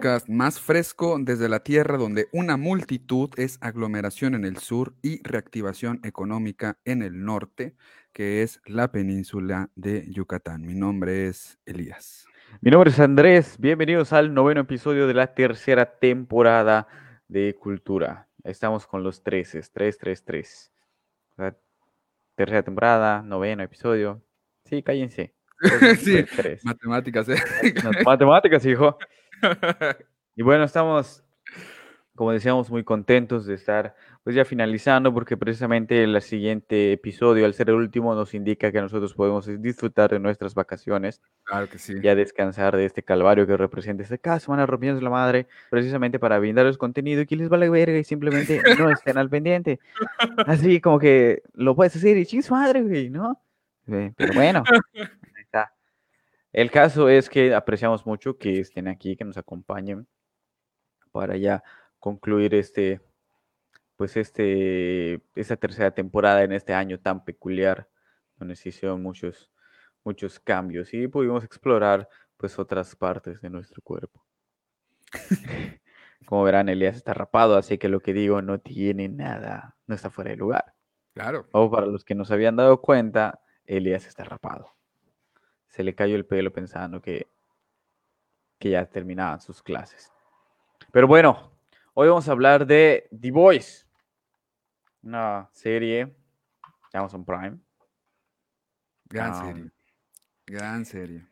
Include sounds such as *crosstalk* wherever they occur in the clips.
Podcast más fresco desde la tierra donde una multitud es aglomeración en el sur y reactivación económica en el norte, que es la península de Yucatán. Mi nombre es Elías. Mi nombre es Andrés, bienvenidos al noveno episodio de la tercera temporada de Cultura. Estamos con los 13, 3, 3, 3. tercera temporada, noveno episodio. Sí, cállense. *laughs* sí, matemáticas, ¿eh? Matemáticas, hijo. Y bueno, estamos, como decíamos, muy contentos de estar pues ya finalizando, porque precisamente el siguiente episodio, al ser el último, nos indica que nosotros podemos disfrutar de nuestras vacaciones. Claro que sí. Ya descansar de este calvario que representa este caso, van a rompiendo la madre, precisamente para brindarles contenido y que les vale verga y simplemente *laughs* no estén al pendiente. Así como que lo puedes decir y chis madre, güey, ¿no? Pero bueno, *laughs* el caso es que apreciamos mucho que estén aquí, que nos acompañen para ya concluir este, pues este, esta tercera temporada en este año tan peculiar, donde se hicieron muchos, muchos cambios y pudimos explorar pues otras partes de nuestro cuerpo. *laughs* Como verán, Elías está rapado, así que lo que digo no tiene nada, no está fuera de lugar. Claro. O para los que no se habían dado cuenta, Elías está rapado se le cayó el pelo pensando que, que ya terminaban sus clases. Pero bueno, hoy vamos a hablar de The Voice, una serie de Amazon Prime. Gran serie. Gran serie.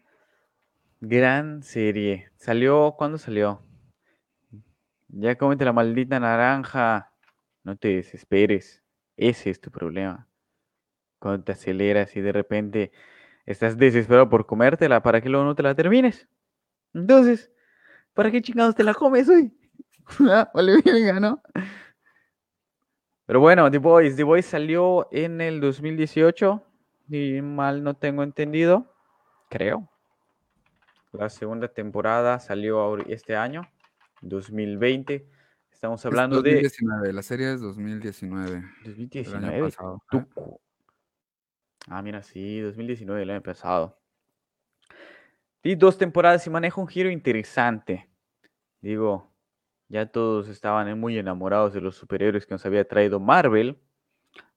Gran serie. ¿Salió? ¿Cuándo salió? Ya comete la maldita naranja. No te desesperes. Ese es tu problema. Cuando te aceleras y de repente estás desesperado por comértela para que luego no te la termines. Entonces, ¿para qué chingados te la comes hoy? *laughs* Ah, vale, venga, ¿no? Pero bueno, The Boys, The Boys salió en el 2018, y mal no tengo entendido, creo. La segunda temporada salió este año, 2020. Estamos hablando 2019, de... la serie es 2019. 2019. Ah, mira, sí, 2019, el año pasado. Y dos temporadas y maneja un giro interesante. Digo, ya todos estaban muy enamorados de los superhéroes que nos había traído Marvel.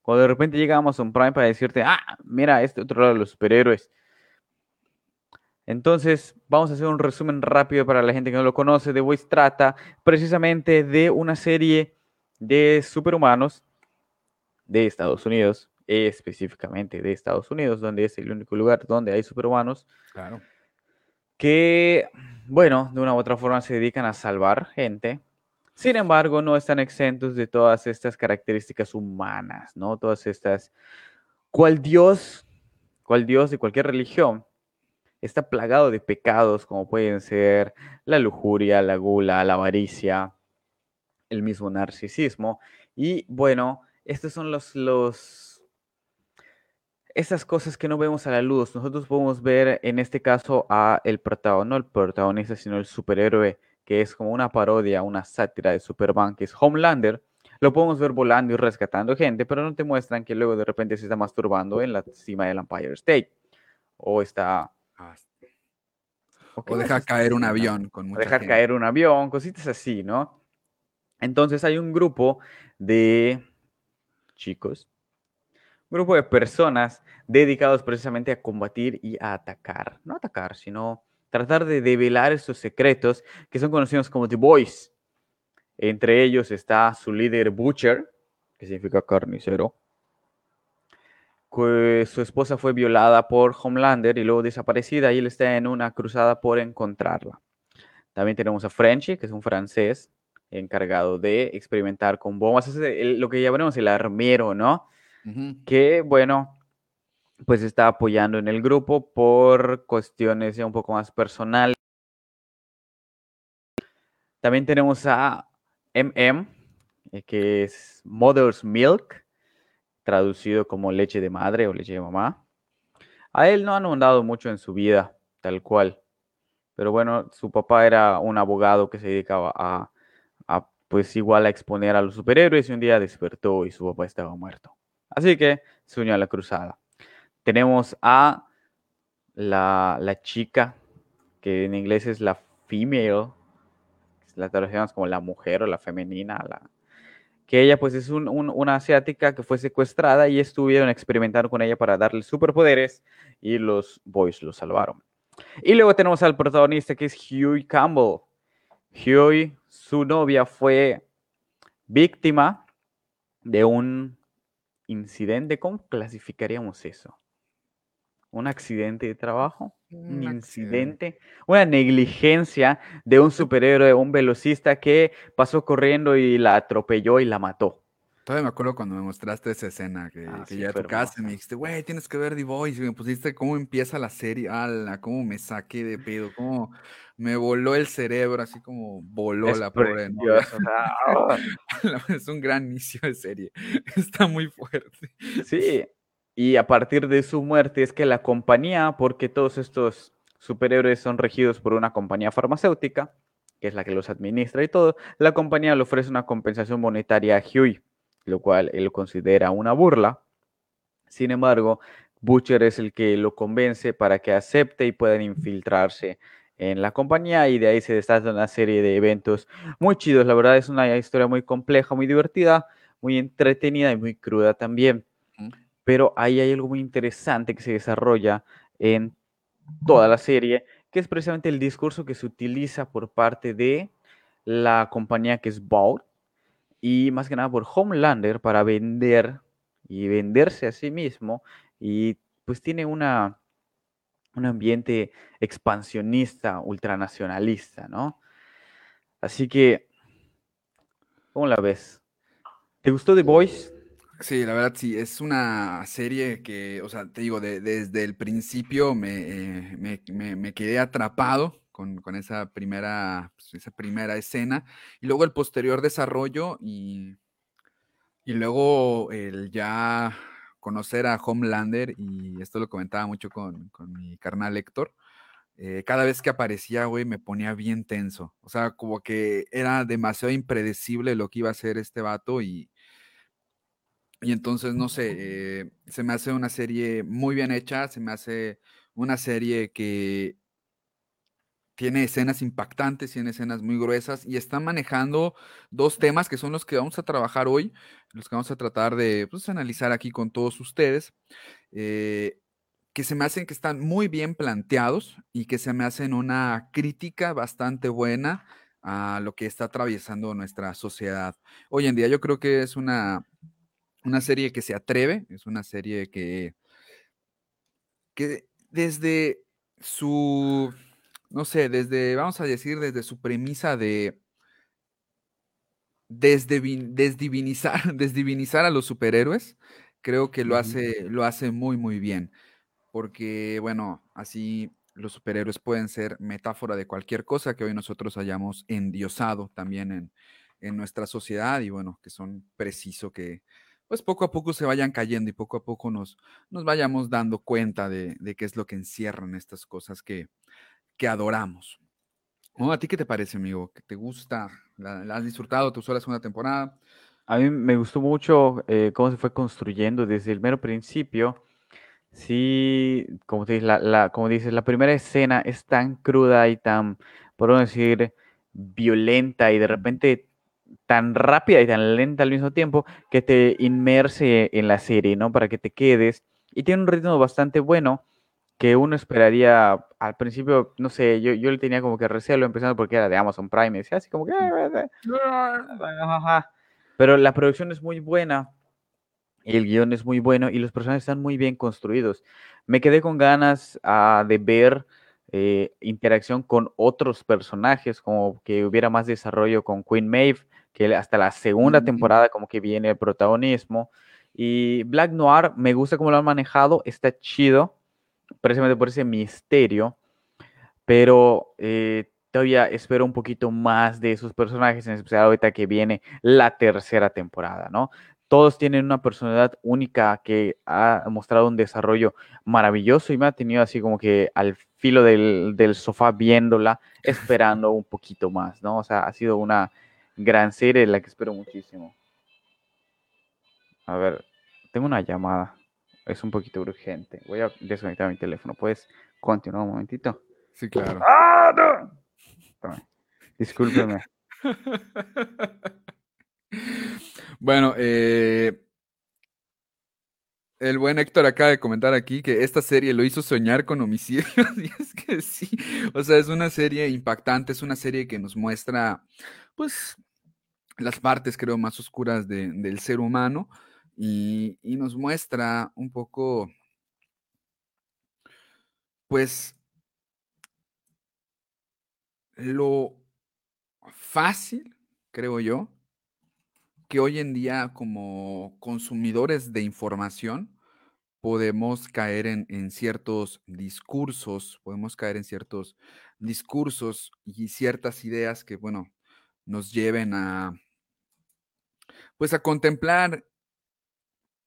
Cuando de repente llega Amazon Prime para decirte, ah, mira, este otro lado de los superhéroes. Entonces, vamos a hacer un resumen rápido para la gente que no lo conoce. The Voice trata precisamente de una serie de superhumanos de Estados Unidos específicamente de Estados Unidos, donde es el único lugar donde hay superhumanos. Claro. Que, bueno, de una u otra forma se dedican a salvar gente. Sin embargo, no están exentos de todas estas características humanas, ¿no? Todas estas. Cual Dios, cual Dios de cualquier religión, está plagado de pecados como pueden ser la lujuria, la gula, la avaricia, el mismo narcisismo. Y bueno, estos son los, los esas cosas que no vemos a la luz. Nosotros podemos ver en este caso a el protagonista, no el protagonista, sino el superhéroe, que es como una parodia, una sátira de Superman, que es Homelander. Lo podemos ver volando y rescatando gente, pero no te muestran que luego de repente se está masturbando en la cima del Empire State. O está... Ah, o, deja caer un avión con mucha Deja caer un avión, cositas así, ¿no? Entonces hay un grupo de chicos grupo de personas dedicados precisamente a combatir y a atacar. No atacar, sino tratar de develar esos secretos que son conocidos como The Boys. Entre ellos está su líder Butcher, que significa carnicero. Su esposa fue violada por Homelander y luego desaparecida y él está en una cruzada por encontrarla. También tenemos a Frenchy, que es un francés encargado de experimentar con bombas. Es lo que llamaremos el armero, ¿no? Que bueno, pues está apoyando en el grupo por cuestiones un poco más personales. También tenemos a MM, que es Mother's Milk, traducido como leche de madre o leche de mamá. A él no han mandado mucho en su vida, tal cual. Pero bueno, su papá era un abogado que se dedicaba a pues igual a exponer a los superhéroes y un día despertó y su papá estaba muerto. Así que se unió a la cruzada. Tenemos a la, chica, que en inglés es la female, la traducimos como la mujer o la femenina, que ella pues es una asiática que fue secuestrada y estuvieron experimentando con ella para darle superpoderes y los boys lo salvaron. Y luego tenemos al protagonista que es Huey Campbell. Huey, su novia, fue víctima de un incidente. ¿Cómo clasificaríamos eso? ¿Un accidente de trabajo? un incidente, una negligencia de un superhéroe, un velocista que pasó corriendo y la atropelló y la mató. Todavía me acuerdo cuando me mostraste esa escena que, ah, ya a tu casa y me dijiste, güey, tienes que ver The Voice. Y me pusiste cómo empieza la serie, ala, cómo me saqué de pedo, cómo me voló el cerebro, así como voló la pobre. Ah. *laughs* es un gran inicio de serie, *laughs* está muy fuerte. Sí, y a partir de su muerte es que la compañía, porque todos estos superhéroes son regidos por una compañía farmacéutica, que es la que los administra y todo, la compañía le ofrece una compensación monetaria a Huey, lo cual él considera una burla. Sin embargo, Butcher es el que lo convence para que acepte y puedan infiltrarse en la compañía y de ahí se desata una serie de eventos muy chidos. La verdad es una historia muy compleja, muy divertida, muy entretenida y muy cruda también pero ahí hay algo muy interesante que se desarrolla en toda la serie, que es precisamente el discurso que se utiliza por parte de la compañía que es Vault y más que nada por Homelander para vender y venderse a sí mismo y pues tiene una un ambiente expansionista, ultranacionalista, ¿no? Así que, ¿cómo la ves? ¿Te gustó The Voice? Sí, la verdad sí, es una serie que, o sea, te digo, desde el principio me, me, quedé atrapado con, esa primera, pues, esa primera escena y luego el posterior desarrollo y, y luego el ya conocer a Homelander y esto lo comentaba mucho con, mi carnal Héctor. Eh, cada vez que aparecía, güey, me ponía bien tenso. O sea, como que era demasiado impredecible lo que iba a hacer este vato y, y entonces, no sé, eh, se me hace una serie muy bien hecha, se me hace una serie que tiene escenas impactantes, tiene escenas muy gruesas y está manejando dos temas que son los que vamos a trabajar hoy, los que vamos a tratar de pues, analizar aquí con todos ustedes, eh, que se me hacen que están muy bien planteados y que se me hacen una crítica bastante buena a lo que está atravesando nuestra sociedad. Hoy en día yo creo que es una una serie que se atreve, es una serie que, que desde su, no sé, desde, vamos a decir, desde su premisa de desdivinizar, *laughs* desdivinizar a los superhéroes, creo que lo hace, lo hace muy, muy bien. Porque, bueno, así los superhéroes pueden ser metáfora de cualquier cosa que hoy nosotros hayamos endiosado también en, en nuestra sociedad y bueno, que son preciso que, pues poco a poco se vayan cayendo y poco a poco nos, nos vayamos dando cuenta de, qué es lo que encierran estas cosas que, que adoramos. ¿A ti qué te parece, amigo? ¿Qué te gusta? ¿La, has disfrutado? ¿Tú usó la segunda temporada? A mí me gustó mucho eh, cómo se fue construyendo desde el mero principio. Sí, como, te la, dices, la primera escena es tan cruda y tan, por no decir, violenta y de repente tan rápida y tan lenta al mismo tiempo que te inmerse en la serie, ¿no? Para que te quedes. Y tiene un ritmo bastante bueno que uno esperaría al principio, no sé, yo, yo le tenía como que recelo empezando porque era de Amazon Prime, y decía así como que... Pero la producción es muy buena, el guion es muy bueno y los personajes están muy bien construidos. Me quedé con ganas ah, de ver eh, interacción con otros personajes, como que hubiera más desarrollo con Queen Maeve, que hasta la segunda temporada como que viene el protagonismo. Y Black Noir, me gusta cómo lo han manejado, está chido, precisamente por ese misterio, pero eh, todavía espero un poquito más de esos personajes, en especial ahorita que viene la tercera temporada, ¿no? Todos tienen una personalidad única que ha mostrado un desarrollo maravilloso y me ha tenido así como que al filo del, del sofá viéndola, esperando un poquito más, ¿no? O sea, ha sido una gran serie, la que espero muchísimo. A ver, tengo una llamada. Es un poquito urgente. Voy a desconectar mi teléfono. ¿Puedes continuar un momentito? Sí, claro. ¡Ah. Discúlpeme. *laughs* bueno, eh, el buen Héctor acaba de comentar aquí que esta serie lo hizo soñar con homicidios. *laughs* Y es que sí, o sea, es una serie impactante, es una serie que nos muestra, pues, las partes, creo, más oscuras del ser humano y, nos muestra un poco, pues, lo fácil, creo yo, que hoy en día como consumidores de información podemos caer en, ciertos discursos, podemos caer en ciertos discursos y ciertas ideas que, bueno, nos lleven a, pues a contemplar,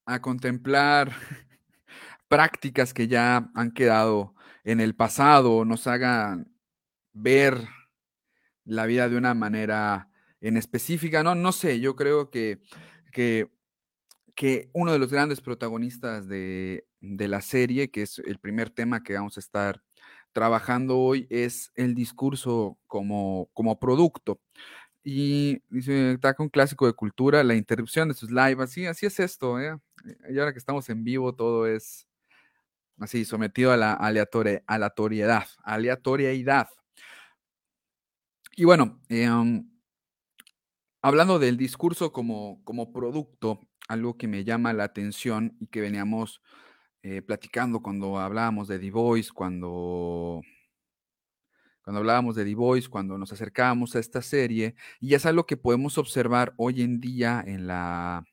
a contemplar *laughs* prácticas que ya han quedado en el pasado, nos hagan ver la vida de una manera en específica. No, no sé, yo creo que, que, que uno de los grandes protagonistas de, de, la serie, que es el primer tema que vamos a estar trabajando hoy, es el discurso como, como producto. Y dice, está un clásico de cultura, la interrupción de sus lives, así, así es esto, ¿eh? Y ahora que estamos en vivo, todo es así, sometido a la aleatoriedad, aleatoriedad. Y bueno, em, hablando del discurso como, como producto, algo que me llama la atención y que veníamos eh, platicando cuando hablábamos de The Voice, cuando, cuando hablábamos de The Voice, cuando nos acercábamos a esta serie, y es algo que podemos observar hoy en día en la,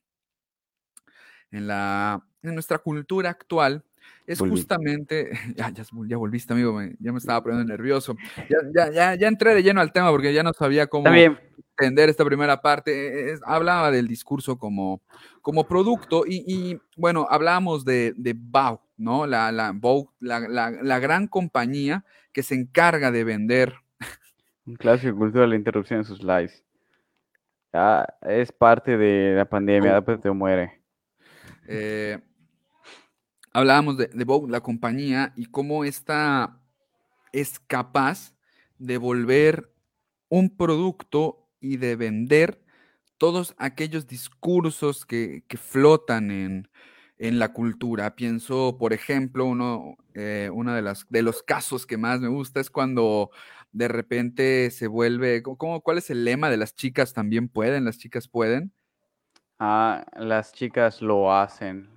en la, en nuestra cultura actual, es justamente, *laughs* ya, ya, volviste, amigo, ya me estaba *laughs* poniendo nervioso. Ya, ya, ya, entré de lleno al tema porque ya no sabía cómo entender esta primera parte. hablaba del discurso como, como producto y, bueno, hablábamos de, de BAU, ¿no? La, la, la, la, gran compañía que se encarga de vender. Un clásico cultura de la interrupción en sus lives. es parte de la pandemia, después te muere. Eh, hablábamos de, de la compañía, y cómo esta es capaz de volver un producto y de vender todos aquellos discursos que, flotan en, la cultura. Pienso, por ejemplo, uno, eh, de, las, de los casos que más me gusta es cuando de repente se vuelve, ¿cómo, ¿cuál es el lema de las chicas también pueden? Las chicas pueden. Ah, las chicas lo hacen.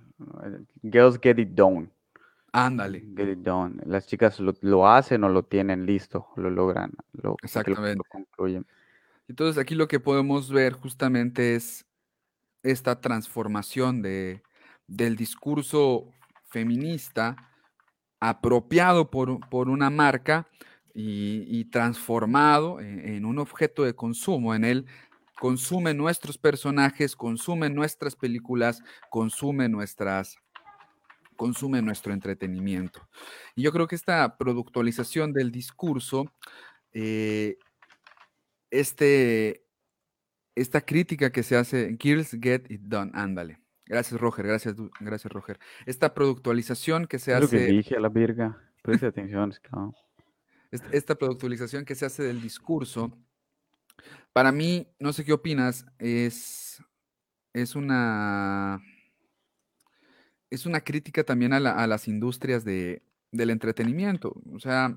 Girls get it done. Ándale. Get it done. Las chicas lo, hacen o lo tienen listo, lo logran, lo, Exactamente. Lo concluyen. Entonces aquí lo que podemos ver justamente es esta transformación de, del discurso feminista apropiado por, por una marca y, transformado en, en, un objeto de consumo. En él consume nuestros personajes, consume nuestras películas, consume nuestras consume nuestro entretenimiento. Y yo creo que esta productualización del discurso, eh, este, esta crítica que se hace, Girls Get It Done, ándale. Gracias, Roger, gracias, gracias, Roger. Esta productualización que se hace... Lo que dije a la virga, preste atención, Esta productualización que se hace del discurso para mí, no sé qué opinas, es, es una es una crítica también a, las industrias de, del entretenimiento. O sea,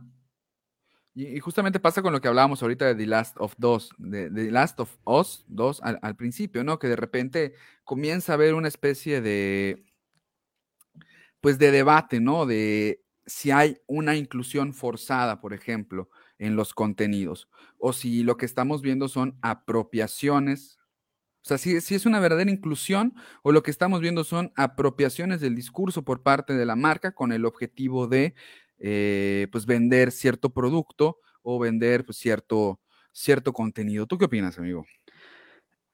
y, justamente pasa con lo que hablábamos ahorita de The Last of Us, de, The Last of Us 2 al, principio, ¿no? Que de repente comienza a haber una especie de, pues de debate, ¿no? De si hay una inclusión forzada, por ejemplo, en los contenidos, o si lo que estamos viendo son apropiaciones, o sea, si, es una verdadera inclusión o lo que estamos viendo son apropiaciones del discurso por parte de la marca con el objetivo de eh, pues vender cierto producto o vender pues, cierto, cierto contenido. ¿Tú qué opinas, amigo?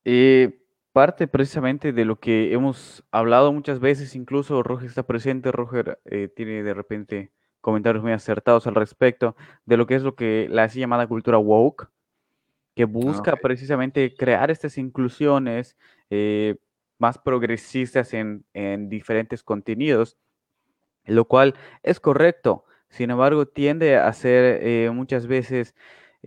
Eh, parte precisamente de lo que hemos hablado muchas veces, incluso Roger está presente, Roger eh, tiene de repente comentarios muy acertados al respecto de lo que es lo que la así llamada cultura woke, que ah, busca precisamente crear estas inclusiones eh, más progresistas en, diferentes contenidos, lo cual es correcto. Sin embargo, tiende a ser eh, muchas veces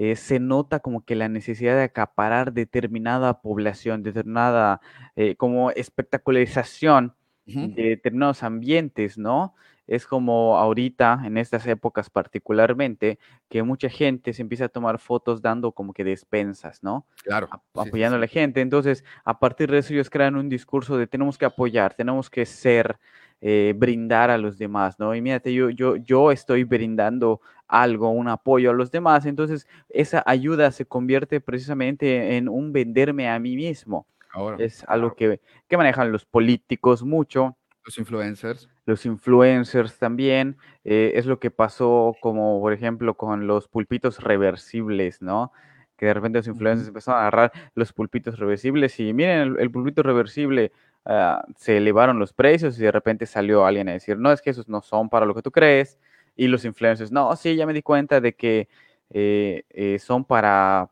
eh, se nota como que la necesidad de acaparar determinada población, determinada eh, como espectacularización de determinados ambientes, ¿no? Es como ahorita, en estas épocas particularmente, que mucha gente se empieza a tomar fotos dando como que despensas, ¿no? Claro. apoyando a la gente. Entonces, a partir de eso ellos crean un discurso de tenemos que apoyar, tenemos que ser, eh, brindar a los demás, ¿no? Y mírate, yo, yo, yo estoy brindando algo, un apoyo a los demás, entonces esa ayuda se convierte precisamente en un venderme a mí mismo. Ahora, es algo que, que manejan los políticos mucho. Los influencers los influencers también. Eh, es lo que pasó como, por ejemplo, con los pulpitos reversibles, ¿no? Que de repente los influencers empezaron a agarrar los pulpitos reversibles y miren, el, pulpito reversible ah, se elevaron los precios y de repente salió alguien a decir, no, es que esos no son para lo que tú crees. Y los influencers, no, sí, ya me di cuenta de que eh, eh, son para,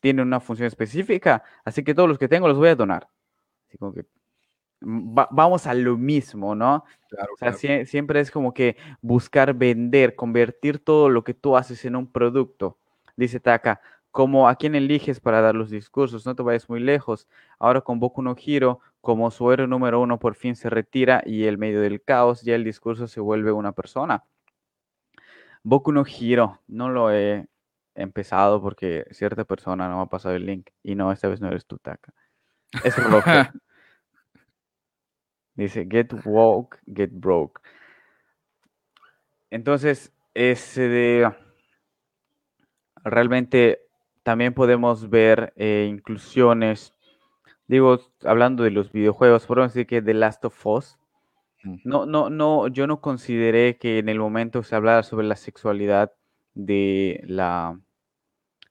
tienen una función específica, así que todos los que tengo los voy a donar. Así como que vamos a lo mismo, ¿no? o sea, siempre es como que buscar vender, convertir todo lo que tú haces en un producto. Dice Taka, como a quién eliges para dar los discursos, no te vayas muy lejos. Ahora con Boku no Hiro, como su héroe número uno por fin se retira y el medio del caos, ya el discurso se vuelve una persona. Boku no Hiro, no lo he empezado porque cierta persona no me ha pasado el link y no, esta vez no eres tú, Taka. Es *laughs* rojo. Dice, get woke, get broke. Entonces, de realmente también podemos ver eh, inclusiones. Digo, hablando de los videojuegos, podemos decir que The Last of Us. No, no, no, yo no consideré que en el momento se hablara sobre la sexualidad de la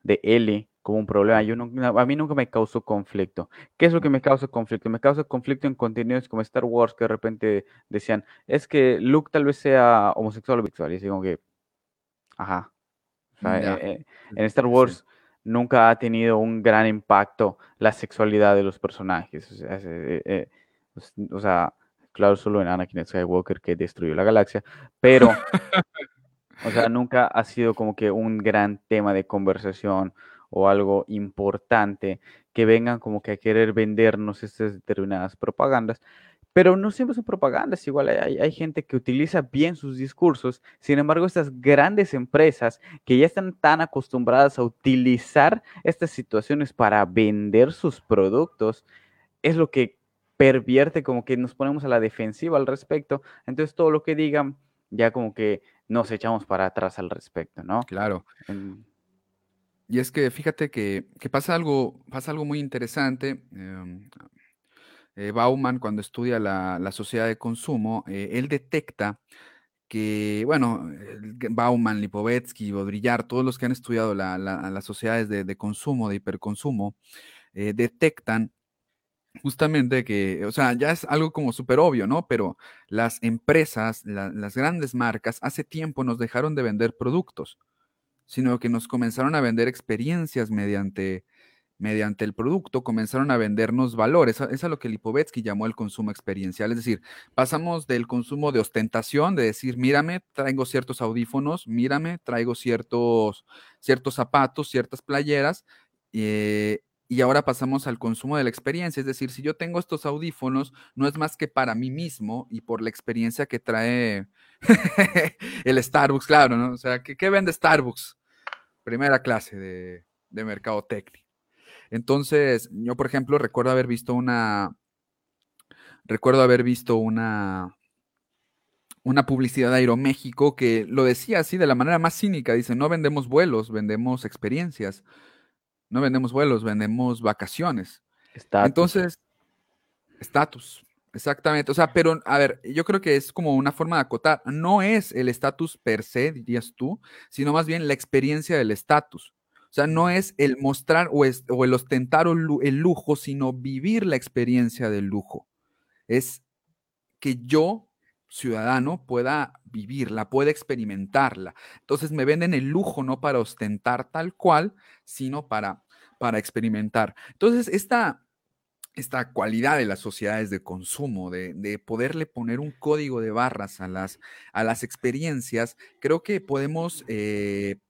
de Ellie como un problema. Yo a mí nunca me causó conflicto. ¿Qué es lo que me causa conflicto? Me causa conflicto en contenidos como Star Wars que de repente decían, es que Luke tal vez sea homosexual o bisexual. Y así como que, ajá. Eh, eh, en Star Wars nunca ha tenido un gran impacto la sexualidad de los personajes. O sea, eh, o sea claro, solo en Anakin Skywalker que destruyó la galaxia, pero, o sea, nunca ha sido como que un gran tema de conversación o algo importante que vengan como que a querer vendernos estas determinadas propagandas. Pero no siempre son propagandas, igual hay, hay, gente que utiliza bien sus discursos, sin embargo estas grandes empresas que ya están tan acostumbradas a utilizar estas situaciones para vender sus productos, es lo que pervierte como que nos ponemos a la defensiva al respecto, entonces todo lo que digan ya como que nos echamos para atrás al respecto, ¿no? Claro. Y es que fíjate que, pasa, algo, pasa algo muy interesante. Em, eh, Bauman, cuando estudia la, sociedad de consumo, eh, él detecta que, bueno, Bauman, Lipovetsky, Baudrillard, todos los que han estudiado las sociedades de, consumo, de hiperconsumo, eh, detectan justamente que, o sea, ya es algo como súper obvio, ¿no? Pero las empresas, las grandes marcas, hace tiempo nos dejaron de vender productos sino que nos comenzaron a vender experiencias mediante, mediante el producto, comenzaron a vendernos valores. Es a lo que Lipovetsky llamó el consumo experiencial. Es decir, pasamos del consumo de ostentación, de decir, mírame, traigo ciertos audífonos, mírame, traigo ciertos, ciertos zapatos, ciertas playeras, eh, y ahora pasamos al consumo de la experiencia, es decir, si yo tengo estos audífonos, no es más que para mí mismo y por la experiencia que trae *laughs* el Starbucks, claro, ¿no? O sea, ¿qué, vende Starbucks? Primera clase de, de mercadotecnia. Entonces, yo, por ejemplo, recuerdo haber visto una, recuerdo haber visto una, una publicidad de Aeroméxico que lo decía así de la manera más cínica, dice, no vendemos vuelos, vendemos experiencias. No vendemos vuelos, vendemos vacaciones. Entonces, estatus, exactamente. O sea, pero a ver, yo creo que es como una forma de acotar. No es el estatus per se, dirías tú, sino más bien la experiencia del estatus. O sea, no es el mostrar o, el ostentar el lujo, sino vivir la experiencia del lujo. Es que yo ciudadano pueda vivirla, pueda experimentarla. Entonces me venden el lujo no para ostentar tal cual, sino para, para experimentar. Entonces, esta, esta cualidad de las sociedades de consumo, de, poderle poner un código de barras a las, a las experiencias, creo que podemos, eh,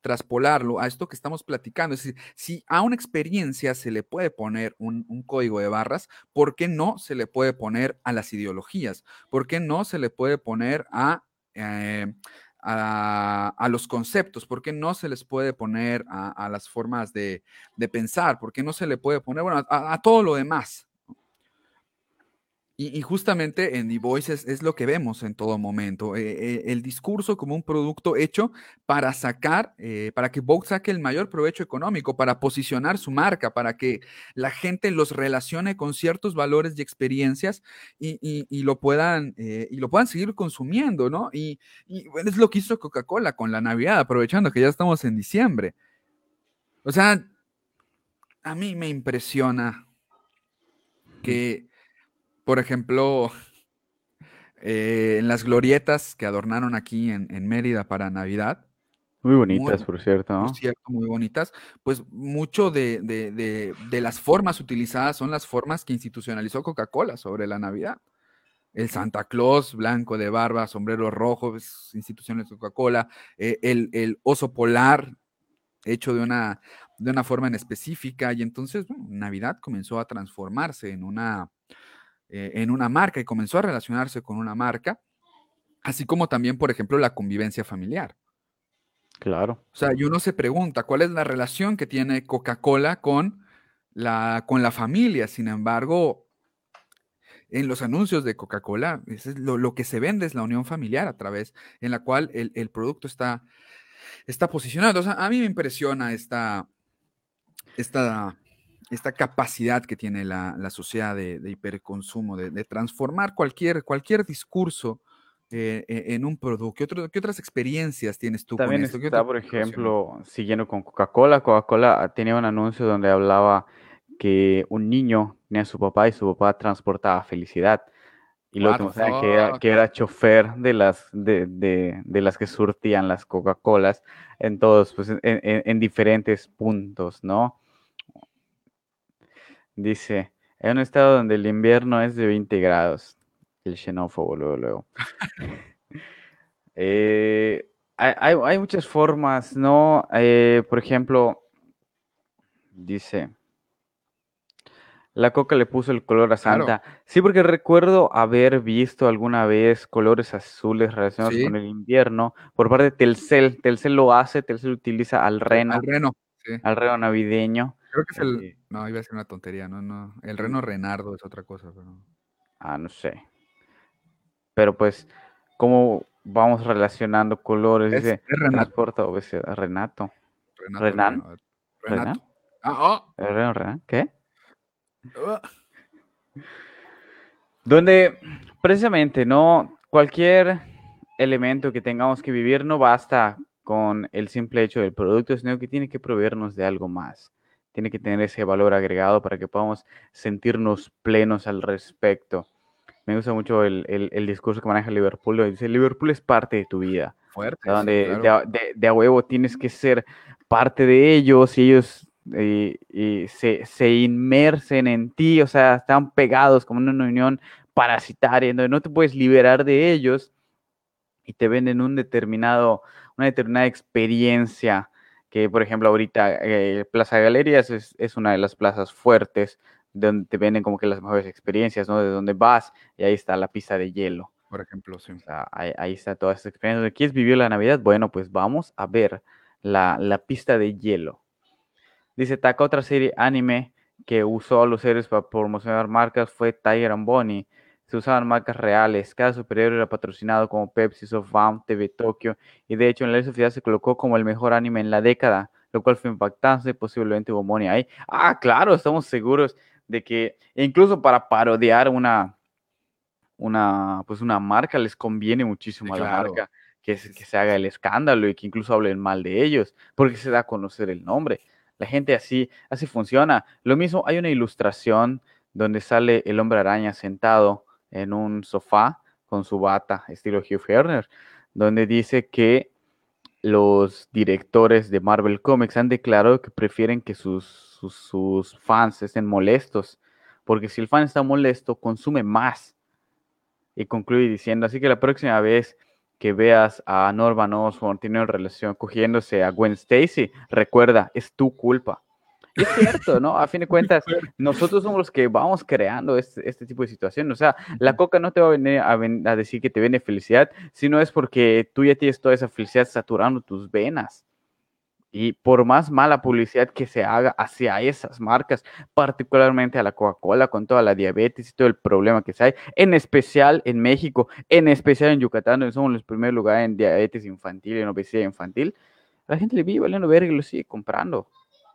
traspolarlo a esto que estamos platicando. Es decir, si a una experiencia se le puede poner un, código de barras, ¿por qué no se le puede poner a las ideologías? ¿Por qué no se le puede poner a... Eh, a, los conceptos, ¿por qué no se les puede poner a, las formas de, pensar? ¿Por qué no se le puede poner, bueno, a, todo lo demás? Y, justamente en The Voice es, lo que vemos en todo momento, eh, eh, el discurso como un producto hecho para sacar, eh, para que Vogue saque el mayor provecho económico, para posicionar su marca, para que la gente los relacione con ciertos valores y experiencias y, lo, puedan, y lo puedan seguir consumiendo, ¿no? Y, es lo que hizo Coca-Cola con la Navidad, aprovechando que ya estamos en diciembre. O sea, a mí me impresiona que por ejemplo, eh, en las glorietas que adornaron aquí en, Mérida para Navidad. Muy bonitas, por cierto. Por cierto, muy bonitas. Pues mucho de, las formas utilizadas son las formas que institucionalizó Coca-Cola sobre la Navidad. El Santa Claus, blanco de barba, sombrero rojo, es instituciones de Coca-Cola. Eh, el, el, oso polar, hecho de una, de una forma en específica. Y entonces, Navidad comenzó a transformarse en una, eh, en una marca y comenzó a relacionarse con una marca, así como también, por ejemplo, la convivencia familiar. Claro. O sea, y uno se pregunta, ¿cuál es la relación que tiene Coca-Cola con la, con la familia? Sin embargo, en los anuncios de Coca-Cola, lo, lo, que se vende es la unión familiar a través, en la cual el, el producto está, está posicionado. O sea, a mí me impresiona esta, esta esta capacidad que tiene la, sociedad de, hiperconsumo, de, transformar cualquier, cualquier discurso eh, e, en un producto. ¿Qué, otras experiencias tienes tú También con esto? está, por ejemplo, siguiendo con Coca-Cola. Coca-Cola tenía un anuncio donde hablaba que un niño tenía a su papá y su papá transportaba felicidad. Y lo que que era, que era chofer de las, de, las que surtían las Coca-Colas en todos, pues en, en diferentes puntos, ¿no? Dice, en un estado donde el invierno es de 20 grados. El xenófobo, luego, luego. *laughs* Eh, hay, muchas formas, ¿no? Eh, por ejemplo, dice, la coca le puso el color a Santa. Sí, porque recuerdo haber visto alguna vez colores azules relacionados con el invierno por parte de Telcel. Telcel lo hace, Telcel utiliza al reno. Al reno, Al reno navideño. Creo que es el. No, iba a ser una tontería, no, no. El reno Renardo es otra cosa, pero. Ah, no sé. Pero pues, ¿cómo vamos relacionando colores? Es, Dice, Renato. Renato. Renato. Renan. Renato. Ah, oh. ¿El reno Renan? ¿Qué? Ah. Donde precisamente, ¿no? Cualquier elemento que tengamos que vivir no basta con el simple hecho del producto, sino que tiene que proveernos de algo más tiene que tener ese valor agregado para que podamos sentirnos plenos al respecto. Me gusta mucho el, discurso que maneja Liverpool. Dice, Liverpool es parte de tu vida. Fuerte. Donde de, a huevo tienes que ser parte de ellos y ellos y, se, se, inmersen en ti, o sea, están pegados como en una unión parasitaria, donde no te puedes liberar de ellos y te venden un determinado, una determinada experiencia que por ejemplo ahorita eh, Plaza Galerías es, es, una de las plazas fuertes donde te venden como que las mejores experiencias, ¿no? De donde vas y ahí está la pista de hielo. Por ejemplo, sí. ahí, está toda esta experiencia. ¿Quieres vivir la Navidad? Bueno, pues vamos a ver la, la pista de hielo. Dice Taka, otra serie anime que usó a los héroes para promocionar marcas fue Tiger and Bonnie se usaban marcas reales. Cada superhéroe era patrocinado como Pepsi, SoftBank, TV Tokyo y de hecho en la sociedad se colocó como el mejor anime en la década, lo cual fue impactante. Posiblemente hubo money ahí. Ah, claro, estamos seguros de que incluso para parodiar una, una, pues una marca les conviene muchísimo a la marca que, que se haga el escándalo y que incluso hablen mal de ellos, porque se da a conocer el nombre. La gente así, así funciona. Lo mismo, hay una ilustración donde sale el hombre araña sentado en un sofá con su bata, estilo Hugh Hefner, donde dice que los directores de Marvel Comics han declarado que prefieren que sus, sus, fans estén molestos, porque si el fan está molesto, consume más. Y concluye diciendo, así que la próxima vez que veas a Norman Osborn teniendo relación, cogiéndose a Gwen Stacy, recuerda, es tu culpa. Es cierto, ¿no? A fin de *laughs* cuentas, nosotros somos los que vamos creando este, este tipo de situaciones. O sea, la coca no te va a venir a, decir que te viene felicidad, sino es porque tú ya tienes toda esa felicidad saturando tus venas. Y por más mala publicidad que se haga hacia esas marcas, particularmente a la Coca-Cola, con toda la diabetes y todo el problema que se hay, en especial en México, en especial en Yucatán, donde somos los primeros lugares en diabetes infantil y en obesidad infantil, la gente le vive valiendo verga y lo sigue comprando.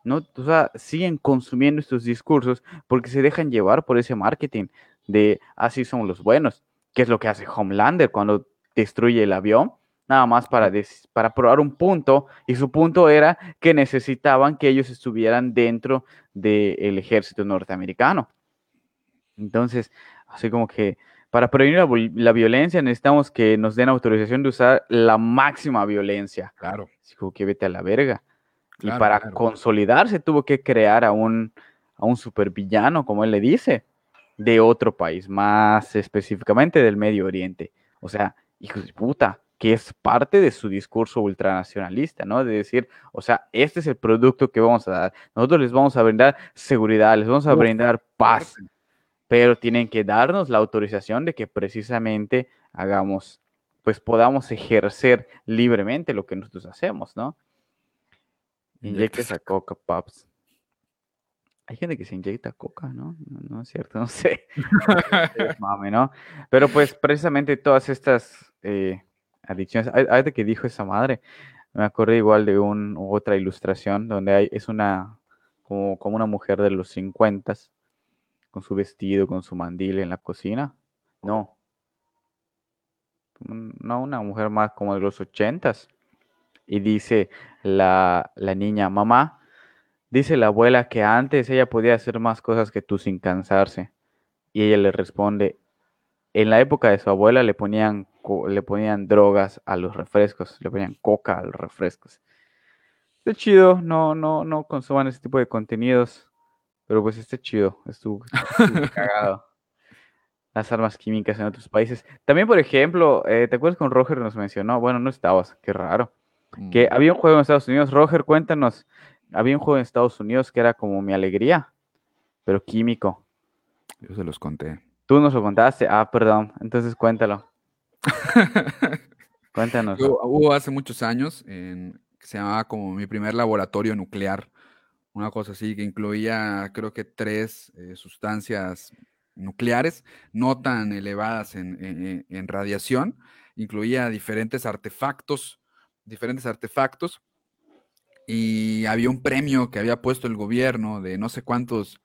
¿No? O sea, siguen consumiendo estos discursos porque se dejan llevar por ese marketing de así son los buenos, que es lo que hace Homelander cuando destruye el avión nada más para, para probar un punto, y su punto era que necesitaban que ellos estuvieran dentro del ejército norteamericano. Entonces, así como que para prevenir la, violencia necesitamos que nos den autorización de usar la máxima violencia. Claro. Así como que vete a la verga. Y para consolidarse tuvo que crear a un, a un supervillano, como él le dice, de otro país, más específicamente del Medio Oriente. O sea, hijos de puta, que es parte de su discurso ultranacionalista, ¿no? De decir, o sea, este es el producto que vamos a dar. Nosotros les vamos a brindar seguridad, les vamos a brindar paz, pero tienen que darnos la autorización de que precisamente hagamos, pues podamos ejercer libremente lo que nosotros hacemos, ¿no? Inyectes a coca, paps. Hay gente que se inyecta coca, ¿no? No, es cierto, *laughs* no sé. *laughs* Mame, ¿no? Pero pues precisamente todas estas eh, adicciones. De que dijo esa madre. Me acordé igual de un, otra ilustración donde hay, es una, como, como una mujer de los 50 con su vestido, con su mandil en la cocina. No. No, una mujer más como de los 80 Y dice la, la niña, mamá, dice la abuela que antes ella podía hacer más cosas que tú sin cansarse. Y ella le responde, en la época de su abuela le ponían le ponían drogas a los refrescos, le ponían coca a los refrescos. Está chido, no, no, no consuman ese tipo de contenidos, pero pues está chido, estuvo, *laughs* cagado. Las armas químicas en otros países. También, por ejemplo, eh, ¿te acuerdas con Roger nos mencionó? Bueno, no estabas, qué raro. Que mm. había un juego en Estados Unidos. Roger, cuéntanos. Había un juego en Estados Unidos que era como mi alegría, pero químico. Yo se los conté. Tú nos lo contaste. Ah, perdón. Entonces cuéntalo. *laughs* Cuéntanos. hubo hace muchos años que se llamaba como mi primer laboratorio nuclear, una cosa así que incluía creo que tres eh, sustancias nucleares no tan elevadas en, en, radiación, incluía diferentes artefactos, diferentes artefactos y había un premio que había puesto el gobierno de no sé cuántos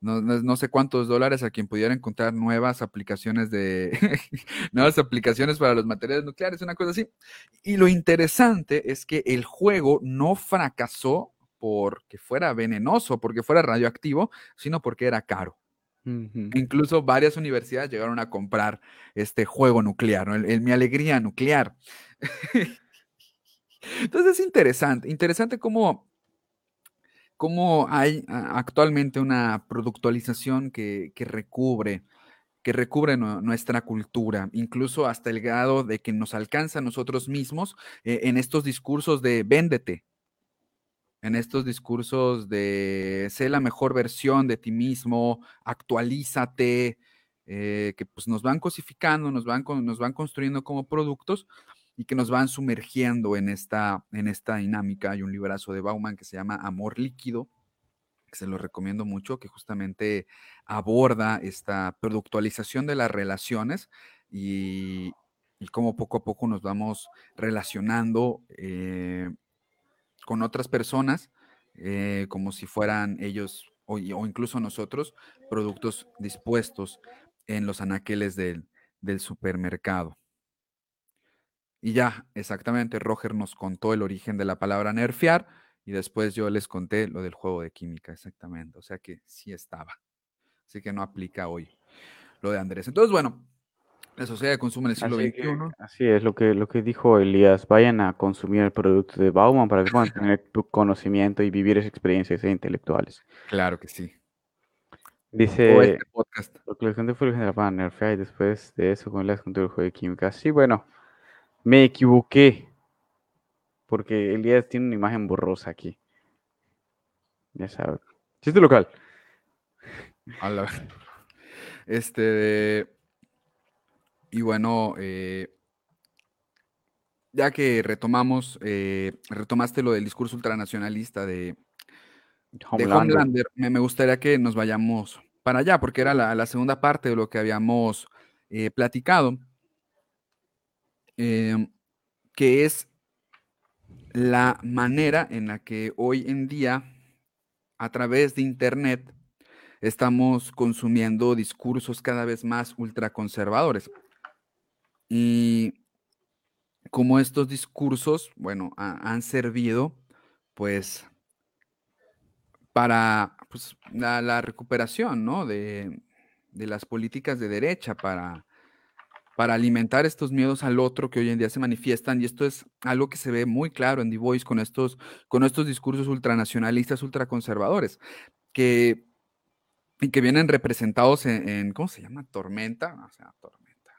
no, sé cuántos dólares a quien pudiera encontrar nuevas aplicaciones de *laughs* nuevas aplicaciones para los materiales nucleares, una cosa así. Y lo interesante es que el juego no fracasó porque fuera venenoso, porque fuera radioactivo, sino porque era caro. Incluso varias universidades llegaron a comprar este juego nuclear, el, Mi Alegría Nuclear. *laughs* Entonces es interesante, interesante cómo cómo hay actualmente una productualización que, recubre que recubre nuestra cultura, incluso hasta el grado de que nos alcanza a nosotros mismos eh, en estos discursos de véndete, en estos discursos de sé la mejor versión de ti mismo, actualízate, eh, que pues nos van cosificando, nos van, nos van construyendo como productos y que nos van sumergiendo en esta, en esta dinámica. Hay un librazo de Bauman que se llama Amor Líquido, que se lo recomiendo mucho, que justamente aborda esta productualización de las relaciones y, cómo poco a poco nos vamos relacionando eh, con otras personas eh, como si fueran ellos o, incluso nosotros productos dispuestos en los anaqueles del supermercado. Y ya, exactamente, Roger nos contó el origen de la palabra nerfear y después yo les conté lo del juego de química, exactamente. O sea que sí estaba. Así que no aplica hoy lo de Andrés. Entonces, bueno, la sociedad de consumo en el siglo XXI. así es, lo que, lo que dijo Elías. Vayan a consumir el producto de Bauman para que puedan tener conocimiento y vivir esas experiencias intelectuales. Claro que sí. Dice, este podcast. Lo que les conté fue el general para nerfear y después de eso con las el juego de química. Sí, bueno, Me equivoqué. Porque Elías tiene una imagen borrosa aquí. Ya sabes. Chiste local. *laughs* A la- Este. Y bueno, eh, ya que retomamos, eh, retomaste lo del discurso ultranacionalista de, de Homelander. Homelander, me, me gustaría que nos vayamos para allá, porque era la, la segunda parte de lo que habíamos eh, platicado, eh, que es la manera en la que hoy en día, a través de Internet, estamos consumiendo discursos cada vez más ultraconservadores. Y como estos discursos, bueno, ha- han servido, pues, para pues, la, la recuperación, ¿no? De, de las políticas de derecha, para, para alimentar estos miedos al otro que hoy en día se manifiestan. Y esto es algo que se ve muy claro en The Voice con estos, con estos discursos ultranacionalistas, ultraconservadores, que, y que vienen representados en, en, ¿cómo se llama? Tormenta. O sea, tormenta.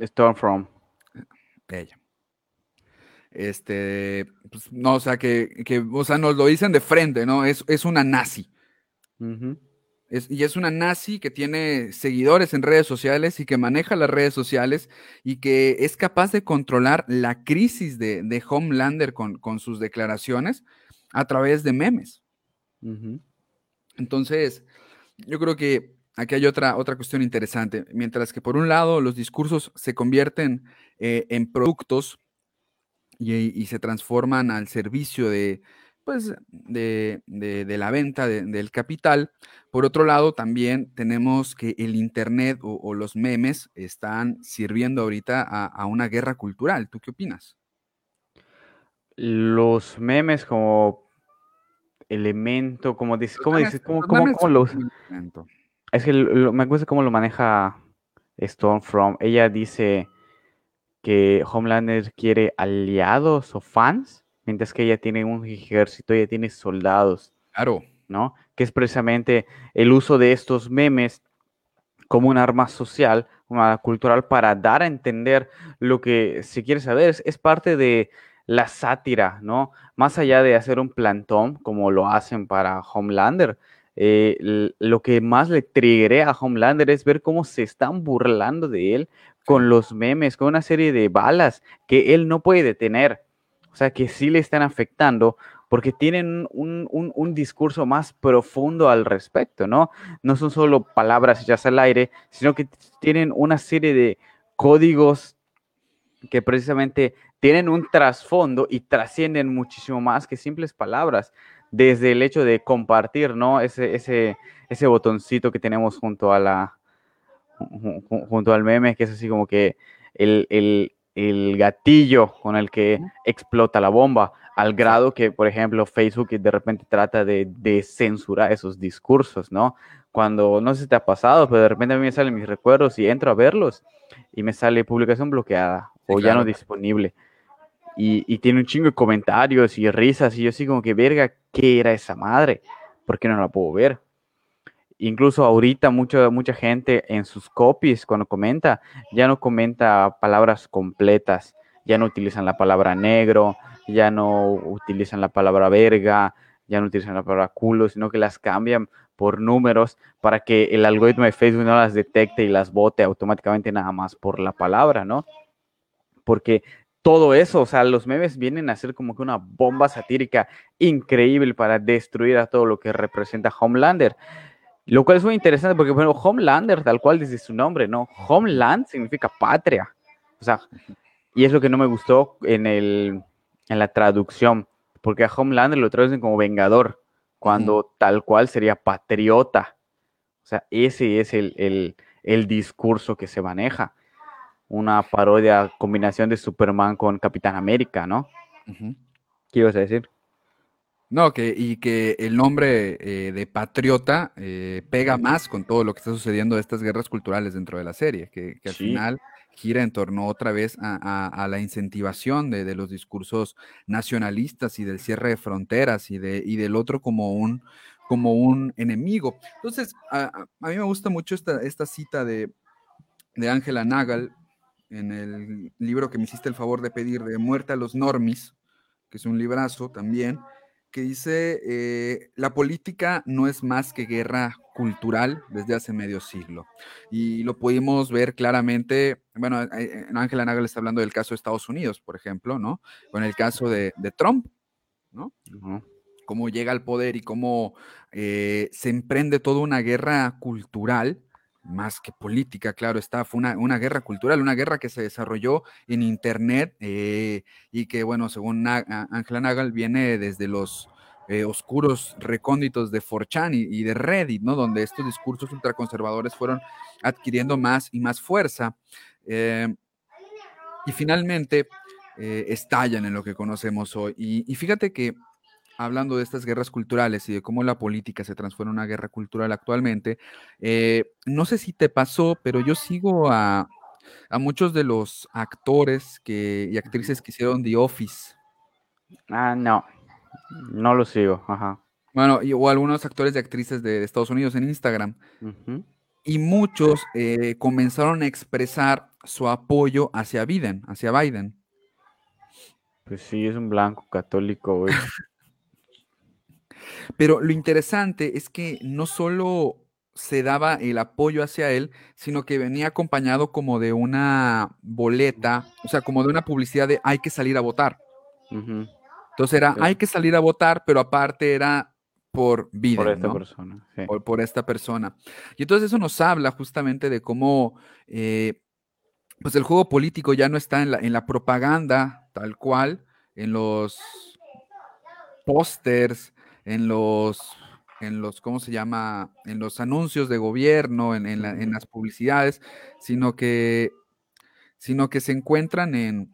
Stormfront. Ella. Este, pues, no, o sea, que, que, o sea, nos lo dicen de frente, ¿no? Es, es una nazi. Ujú. Es- y es una nazi que tiene seguidores en redes sociales y que maneja las redes sociales y que es capaz de controlar la crisis de, de Homelander con, con sus declaraciones a través de memes. Entonces, yo creo que aquí hay otra, otra cuestión interesante. Mientras que por un lado los discursos se convierten eh, en productos y, y se transforman al servicio de, pues, de, de- de la venta de- del capital, por otro lado también tenemos que el Internet o, o los memes están sirviendo ahorita a, a una guerra cultural. ¿Tú qué opinas? Los memes como elemento, como dices, ¿cómo dices? ¿Cómo, cómo- cómo. Es que lo- lo- me gusta cómo lo maneja Stormfront. Ella dice que Homelander quiere aliados o fans, mientras que ella tiene un ejército, ella tiene soldados, Claro, ¿no? Que es precisamente el uso de estos memes como un arma social, una cultural para dar a entender lo que se quiere saber. Es, es parte de la sátira, ¿no? Más allá de hacer un plantón como lo hacen para Homelander, eh, lo que más le triggeré a Homelander es ver cómo se están burlando de él con los memes, con una serie de balas que él no puede detener. O sea, que sí le están afectando porque tienen un, un- un discurso más profundo al respecto, ¿no? No son solo palabras hechas al aire, sino que tienen una serie de códigos que precisamente tienen un trasfondo y trascienden muchísimo más que simples palabras, desde el hecho de compartir, ¿no? Ese, ese, ese botoncito que tenemos junto a la ju- ju- junto al meme, que es así como que el, el- el gatillo con el que explota la bomba, al grado que, por ejemplo, Facebook de repente trata de, de censurar esos discursos, ¿no? Cuando, no sé si te ha pasado, pero de repente a mí me salen mis recuerdos y entro a verlos y me sale publicación bloqueada Sí, o ya no disponible. Y, y tiene un chingo de comentarios y risas y yo así como que, verga, ¿qué era esa madre? ¿Por qué no la puedo ver? Incluso ahorita mucha, mucha gente en sus copies, cuando comenta, ya no comenta palabras completas, ya no utilizan la palabra negro, ya no utilizan la palabra verga, ya no utilizan la palabra culo, sino que las cambian por números para que el algoritmo de Facebook no las detecte y las bote automáticamente nada más por la palabra, ¿no? Porque todo eso, o sea, los memes vienen a ser como que una bomba satírica increíble para destruir a todo lo que representa Homelander. Lo cual es muy interesante porque, bueno, Homelander, tal cual desde su nombre, ¿no? Homeland significa patria. O sea, y es lo que no me gustó en, el, en la traducción, porque a Homelander lo traducen como vengador, cuando tal cual sería patriota. O sea, ese es el, el, el discurso que se maneja. Una parodia, combinación de Superman con Capitán América, ¿no? ¿Qué ibas a decir? No, que, y que el nombre eh, de patriota eh, pega más con todo lo que está sucediendo de estas guerras culturales dentro de la serie, que, que al Sí. final gira en torno otra vez a, a- a la incentivación de, de los discursos nacionalistas y del cierre de fronteras y, de, y del otro como un, como un enemigo. Entonces, a, a- mí me gusta mucho esta, esta cita de, de Angela Nagel en el libro que me hiciste el favor de pedir de Muerte a los Normis, que es un librazo también, que dice, eh, la política no es más que guerra cultural desde hace medio siglo. Y lo pudimos ver claramente, bueno, Ángela Nagel está hablando del caso de Estados Unidos, por ejemplo, ¿no? Con el caso de, Trump, ¿no? Cómo llega al poder y cómo eh, se emprende toda una guerra cultural más que política, claro está, fue una, guerra cultural, una guerra que se desarrolló en Internet eh, y que, bueno, según Angela Nagel, viene desde los eh, oscuros recónditos de 4chan y, de Reddit, ¿no? Donde estos discursos ultraconservadores fueron adquiriendo más y más fuerza. Eh, y finalmente estallan en lo que conocemos hoy. y fíjate que hablando de estas guerras culturales y de cómo la política se transforma en una guerra cultural actualmente, eh, no sé si te pasó, pero yo sigo a, muchos de los actores que, y actrices que hicieron The Office. Ah, no, no lo sigo, ajá. Bueno, o algunos actores y actrices de Estados Unidos en Instagram. Y muchos eh, comenzaron a expresar su apoyo hacia Biden, hacia Biden. Pues sí, es un blanco católico, güey. *laughs* Pero lo interesante es que no solo se daba el apoyo hacia él, sino que venía acompañado como de una boleta, o sea, como de una publicidad de hay que salir a votar. Entonces era hay que salir a votar, pero aparte era por vida. Por esta persona. Por, esta persona. Y entonces eso nos habla justamente de cómo eh, pues el juego político ya no está en la, en la propaganda tal cual, en los pósters, en los, en los, ¿cómo se llama? En los anuncios de gobierno, en, en, las publicidades, sino que, sino que se encuentran en,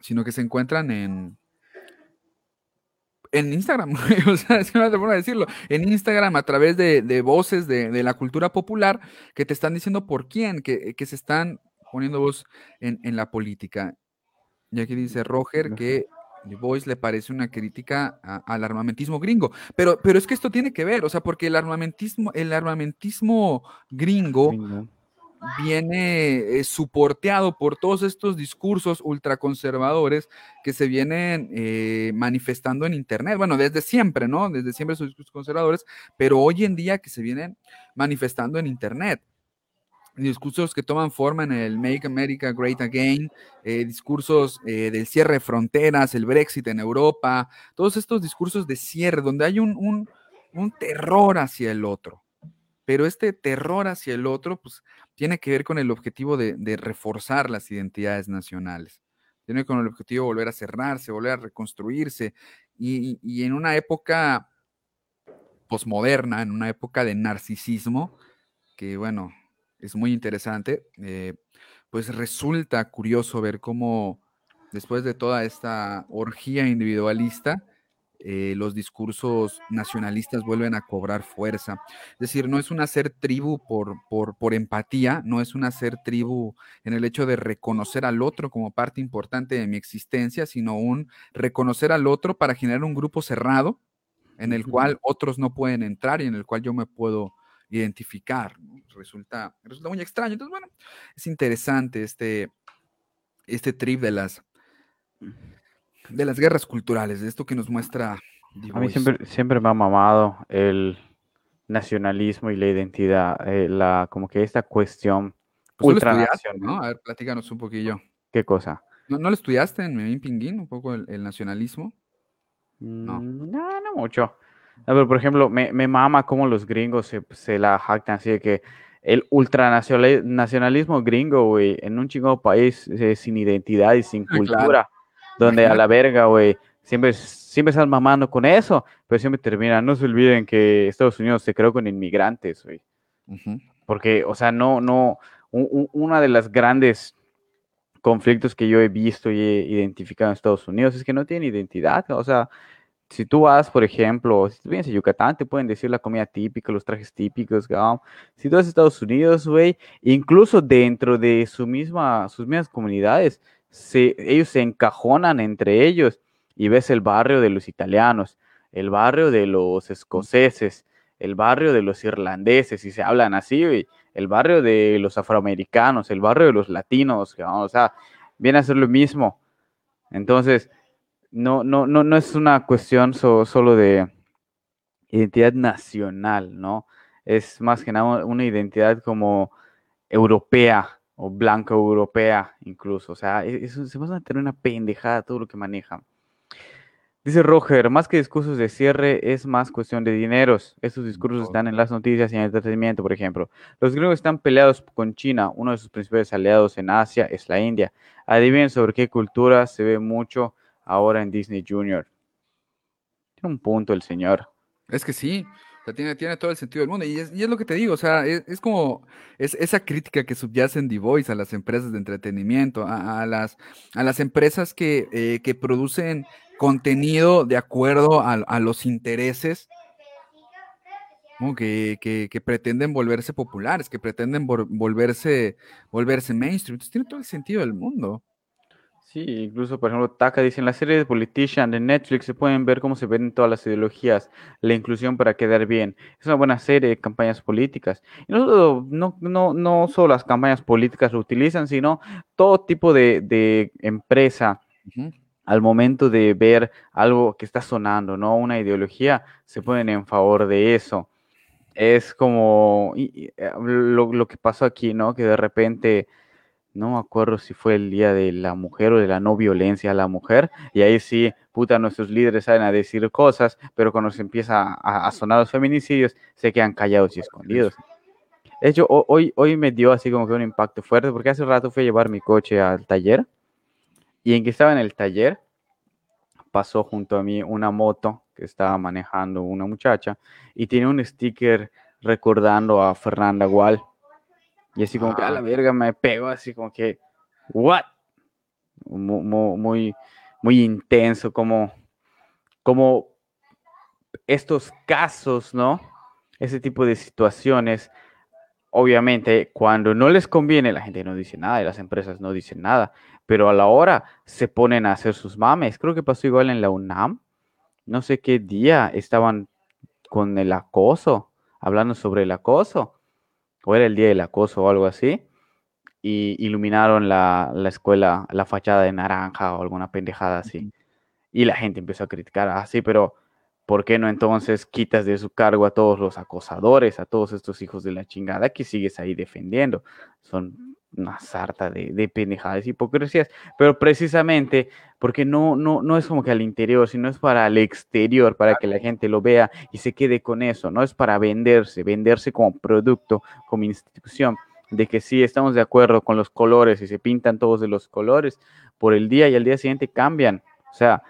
sino que se encuentran en, en Instagram, *laughs* o sea, es una forma de decirlo, en Instagram a través de, voces de, la cultura popular que te están diciendo por quién, que, que se están poniendo voz en, en, la política. Y aquí dice Roger que The Voice le parece una crítica al armamentismo gringo. Pero, pero es que esto tiene que ver, o sea, porque el armamentismo, el armamentismo gringo, viene eh, soporteado por todos estos discursos ultraconservadores que se vienen eh, manifestando en Internet. Bueno, desde siempre, ¿no? Desde siempre esos discursos conservadores, pero hoy en día que se vienen manifestando en Internet discursos que toman forma en el Make America Great Again, eh, discursos eh, del cierre de fronteras, el Brexit en Europa, todos estos discursos de cierre, donde hay un, terror hacia el otro. Pero este terror hacia el otro, pues, tiene que ver con el objetivo de, reforzar las identidades nacionales. Tiene con el objetivo de volver a cerrarse, volver a reconstruirse. Y, y en una época posmoderna, en una época de narcisismo, que bueno, es muy interesante. Eh, pues resulta curioso ver cómo después de toda esta orgía individualista, eh, los discursos nacionalistas vuelven a cobrar fuerza. Es decir, no es un hacer tribu por, por, por, empatía, no es un hacer tribu en el hecho de reconocer al otro como parte importante de mi existencia, sino un reconocer al otro para generar un grupo cerrado en el cual otros no pueden entrar y en el cual yo me puedo identificar. Resulta, resulta muy extraño. Entonces, bueno, es interesante este, este trip de las, de las guerras culturales, de esto que nos muestra. A mí siempre, siempre me ha mamado el nacionalismo y la identidad, eh, la, como que esta cuestión pues ultranacional. ¿no? A ver, platícanos un poquillo. ¿Qué cosa? ¿No, no lo estudiaste en Memín Pinguín, un poco el, nacionalismo? No. Mm, no, no mucho. A por ejemplo, me, me mama cómo los gringos se, se, la jactan así de que el ultranacionalismo gringo, güey, en un chingo país eh, sin identidad y sin ah, cultura, donde a la verga, güey, siempre, siempre están mamando con eso, pero siempre terminan. No se olviden que Estados Unidos se creó con inmigrantes, güey. Porque, o sea, no, no, una de las grandes conflictos que yo he visto y he identificado en Estados Unidos es que no tienen identidad, o sea, si tú vas, por ejemplo, si tú vienes a Yucatán, te pueden decir la comida típica, los trajes típicos, Si tú vas a Estados Unidos, güey, incluso dentro de su misma, sus mismas comunidades, ellos se encajonan entre ellos y ves el barrio de los italianos, el barrio de los escoceses, el barrio de los irlandeses, y se hablan así, güey. el barrio de los afroamericanos, el barrio de los latinos, o sea, viene a ser lo mismo. Entonces, no, no, no, no es una cuestión solo de identidad nacional, ¿no? Es más que nada una identidad como europea o blanca europea incluso. O sea, e, se va a tener una pendejada todo lo que manejan. Dice Roger, más que discursos de cierre, es más cuestión de dineros. Esos discursos están en las noticias y en el entretenimiento, por ejemplo. Los griegos están peleados con China. Uno de sus principales aliados en Asia es la India. Adivinen sobre qué cultura se ve mucho ahora en Disney Junior. Tiene un punto el señor. Es que sí, tiene, tiene todo el sentido del mundo. Y es, lo que te digo, o sea, es, como es, esa crítica que subyace en The Voice a las empresas de entretenimiento, a, las, a las empresas que, eh, que producen contenido de acuerdo a, los intereses que, que, pretenden volverse populares, que pretenden volverse, volverse mainstream. Tiene todo el sentido del mundo. Sí, incluso, por ejemplo, Taka dice, en la serie de Politician de Netflix se pueden ver cómo se ven todas las ideologías, la inclusión para quedar bien. Es una buena serie de campañas políticas. Y no, no, no, no solo las campañas políticas lo utilizan, sino todo tipo de, de empresa al momento de ver algo que está sonando, ¿no? Una ideología, se ponen en favor de eso. Es como eh, lo, que pasó aquí, ¿no? Que de repente, no me acuerdo si fue el día de la mujer o de la no violencia a la mujer, y ahí sí, puta, nuestros líderes salen a decir cosas, pero cuando se empieza a, sonar los feminicidios, se quedan callados y escondidos. De hecho, hoy, hoy me dio así como que un impacto fuerte, porque hace rato fui a llevar mi coche al taller y en que estaba en el taller, pasó junto a mí una moto que estaba manejando una muchacha y tiene un sticker recordando a Fernanda Gual. Y así como que a la ah. verga me pegó, así como que, ¿what? Muy, muy, intenso, como, como estos casos, ¿no? Ese tipo de situaciones, obviamente, cuando no les conviene, la gente no dice nada y las empresas no dicen nada pero a la hora se ponen a hacer sus mames. Creo que pasó igual en la UNAM. No sé qué día estaban con el acoso, hablando sobre el acoso, o era el día del acoso o algo así, y iluminaron la, escuela, la fachada de naranja o alguna pendejada así. Y la gente empezó a criticar, así, ah, pero ¿por qué no entonces quitas de su cargo a todos los acosadores, a todos estos hijos de la chingada que sigues ahí defendiendo? Son una sarta de, de pendejadas, hipocresías, pero precisamente porque no, no, no es como que al interior, sino es para el exterior, para que la gente lo vea y se quede con eso, no es para venderse, venderse como producto, como institución, de que sí estamos de acuerdo con los colores y se pintan todos de los colores, por el día y al día siguiente cambian, o sea,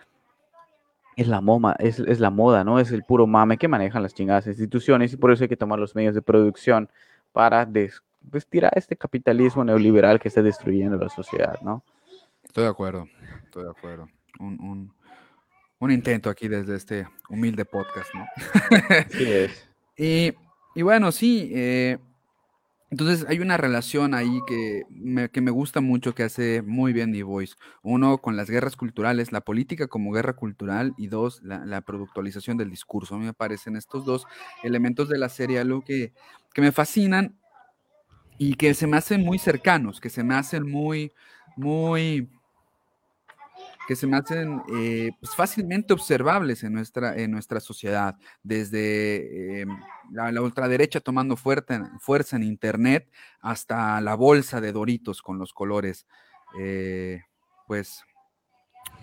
es la, moda, es, es la moda, ¿no? Es el puro mame que manejan las chingadas instituciones y por eso hay que tomar los medios de producción para des pues tira este capitalismo neoliberal que está destruyendo la sociedad, ¿no? Estoy de acuerdo, estoy de acuerdo. Un, intento aquí desde este humilde podcast, ¿no? Sí es. *laughs* y, bueno, sí, eh, entonces hay una relación ahí que me, que me gusta mucho, que hace muy bien The Voice. Uno, con las guerras culturales, la política como guerra cultural, y dos, la, la productualización del discurso. A mí me parecen estos dos elementos de la serie algo que, que me fascinan y que se me hacen muy cercanos, que se me hacen muy, muy, que se me hacen eh, pues, fácilmente observables en nuestra, en nuestra sociedad, desde em, la, ultraderecha tomando fuerza en Internet hasta la bolsa de Doritos con los colores, eh, pues,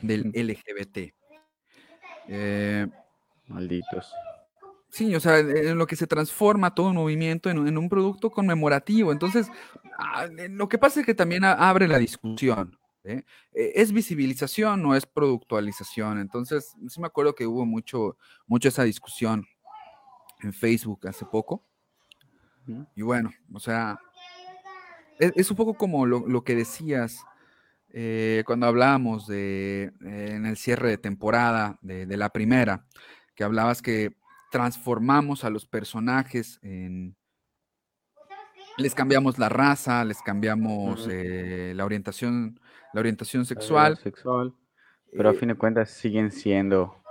del LGBT. Eh, Malditos. Sí, o sea, en lo que se transforma todo un movimiento en, un producto conmemorativo. Entonces, ah, lo que pasa es que también abre la discusión. ¿eh? E, ¿Es visibilización o es productualización? Entonces, sí me acuerdo que hubo mucho, mucho esa discusión en Facebook hace poco. Y bueno, o sea, e, es, un poco como lo, que decías eh, cuando hablábamos de, eh, en el cierre de temporada de, de la primera, que hablabas que transformamos a los personajes en... Les cambiamos la raza, les cambiamos eh, la orientación, la orientación sexual. sexual. Pero a eh fin de cuentas siguen siendo,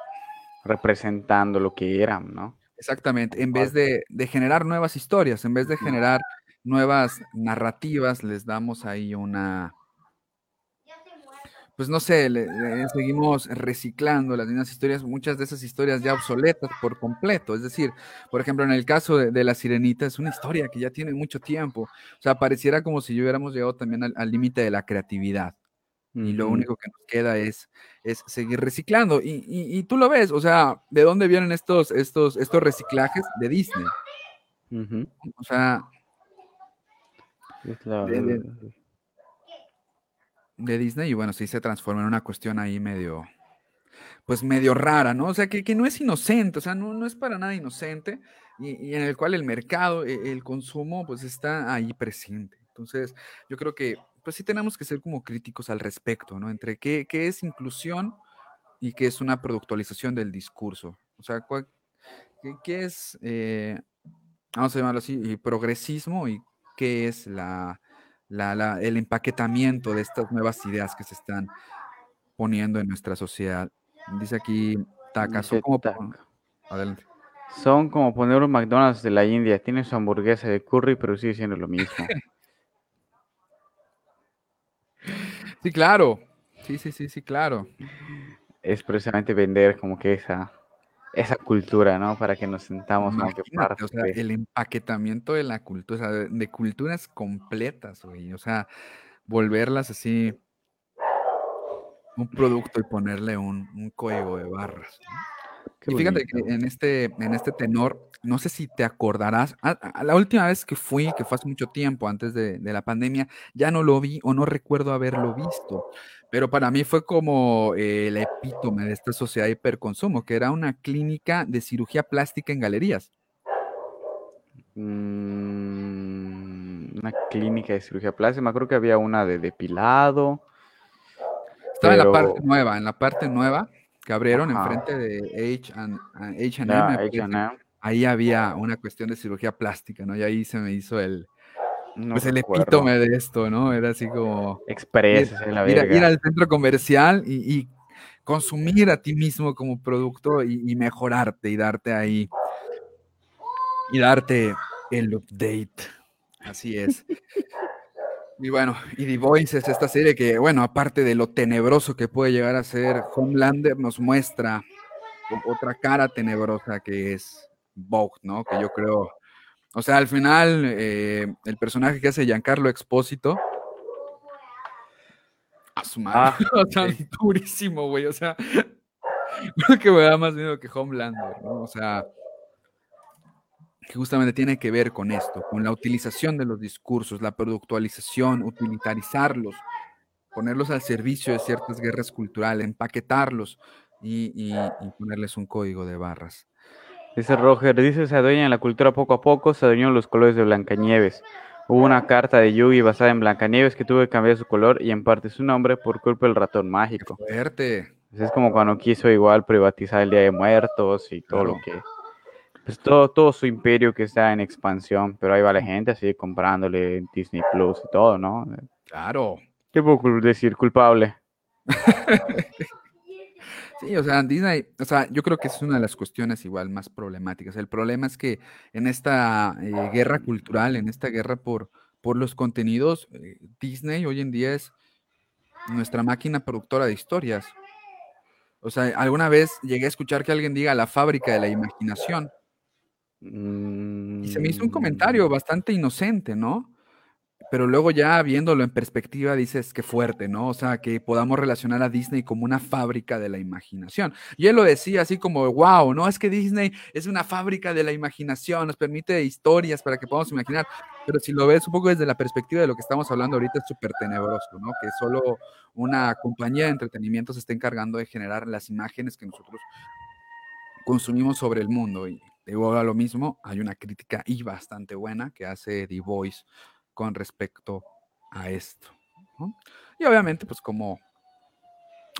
representando lo que eran, ¿no? Exactamente. En vez de, generar nuevas historias, en vez de generar nuevas narrativas, les damos ahí una, pues no sé, seguimos reciclando las mismas historias, muchas de esas historias ya obsoletas por completo. Es decir, por ejemplo, en el caso de, La Sirenita, es una historia que ya tiene mucho tiempo. O sea, pareciera como si hubiéramos llegado también al límite de la creatividad. Y lo único que nos queda es, es seguir reciclando. Y, tú lo ves, o sea, ¿de dónde vienen estos, estos, estos reciclajes? De Disney. O sea, de Disney y bueno, sí se transforma en una cuestión ahí medio, pues medio rara, ¿no? O sea, que, no es inocente, o sea, no, no es para nada inocente y, en el cual el mercado, e, el, consumo, pues está ahí presente. Entonces, yo creo que, pues sí tenemos que ser como críticos al respecto, ¿no? Entre qué, es inclusión y qué es una productualización del discurso. O sea, qué, es, eh, vamos a llamarlo así, progresismo y qué es la el empaquetamiento de estas nuevas ideas que se están poniendo en nuestra sociedad. Dice aquí Taka, son como, Adelante. son como poner un McDonald's de la India, tiene su hamburguesa de curry, pero sigue siendo lo mismo. *laughs* sí, claro. Sí, sí, sí, sí, claro. Es precisamente vender como que esa esa cultura, ¿no? Para que nos sentamos como que parte. O sea, el empaquetamiento de la cultura, o sea, de, culturas completas, güey. O sea, volverlas así un producto y ponerle un, código de barras. Y fíjate que en este, en este tenor, no sé si te acordarás, a, la última vez que fui, que fue hace mucho tiempo, antes de, de, la pandemia, ya no lo vi o no recuerdo haberlo visto, pero para mí fue como eh, el epítome de esta sociedad de hiperconsumo, que era una clínica de cirugía plástica en galerías. Mm, una clínica de cirugía plástica, me acuerdo que había una de depilado. Estaba en la parte nueva, en la parte nueva que abrieron enfrente de H&M. ahí había una cuestión de cirugía plástica, ¿no? Y ahí se me hizo el, pues el epítome de esto, ¿no? Era así como... Express, ir, la ir, al centro comercial y, consumir a ti mismo como producto y, mejorarte y darte ahí... Y darte el update. Así es. Y bueno, y The Voice es esta serie que, bueno, aparte de lo tenebroso que puede llegar a ser, Homelander nos muestra otra cara tenebrosa que es Vogue, ¿no? Que yo creo o sea, al final, eh, el personaje que hace Giancarlo Expósito. A su madre. Ah, *laughs* o sea, durísimo, güey. O sea, *laughs* creo que me da más miedo que Homelander, ¿no? O sea, que justamente tiene que ver con esto, con la utilización de los discursos, la productualización, utilitarizarlos, ponerlos al servicio de ciertas guerras culturales, empaquetarlos y ponerles un código de barras. Dice Roger, dice se adueña en la cultura poco a poco, se adueñó los colores de Blancanieves. Hubo una carta de Yugi basada en Blancanieves que tuvo que cambiar su color y en parte su nombre por culpa del ratón mágico. Fuerte. Es como cuando quiso igual privatizar el Día de Muertos y todo lo que... Todo, todo su imperio que está en expansión, pero ahí va la gente así comprándole Disney Plus y todo, ¿no? Claro. ¿Qué puedo decir? Culpable. *laughs* Sí, o sea, Disney, o sea, yo creo que es una de las cuestiones igual más problemáticas. El problema es que en esta eh, guerra cultural, en esta guerra por, por los contenidos, eh, Disney hoy en día es nuestra máquina productora de historias. O sea, alguna vez llegué a escuchar que alguien diga la fábrica de la imaginación. Y se me hizo un comentario mm. bastante inocente, ¿no? pero luego ya viéndolo en perspectiva dices que fuerte, ¿no? O sea, que podamos relacionar a Disney como una fábrica de la imaginación. Y él lo decía así como, wow, ¿no? Es que Disney es una fábrica de la imaginación, nos permite historias para que podamos imaginar, pero si lo ves un poco desde la perspectiva de lo que estamos hablando ahorita es súper tenebroso, ¿no? Que solo una compañía de entretenimiento se esté encargando de generar las imágenes que nosotros consumimos sobre el mundo. Y digo a lo mismo, hay una crítica y bastante buena que hace The Voice con respecto a esto. Y obviamente, pues como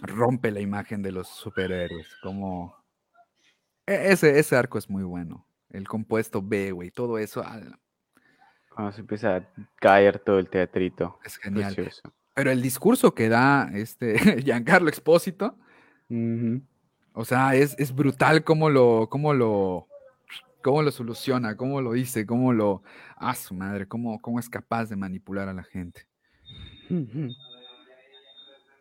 rompe la imagen de los superhéroes, como... E, ese, ese arco es muy bueno. El compuesto B, güey, todo eso. Cuando se empieza a caer todo el teatrito. Es genial. Pero el discurso que da este *laughs* Giancarlo Expósito, o sea, es, brutal como lo, como lo, cómo lo soluciona, cómo lo dice, cómo lo... Ah, su madre, cómo, cómo es capaz de manipular a la gente.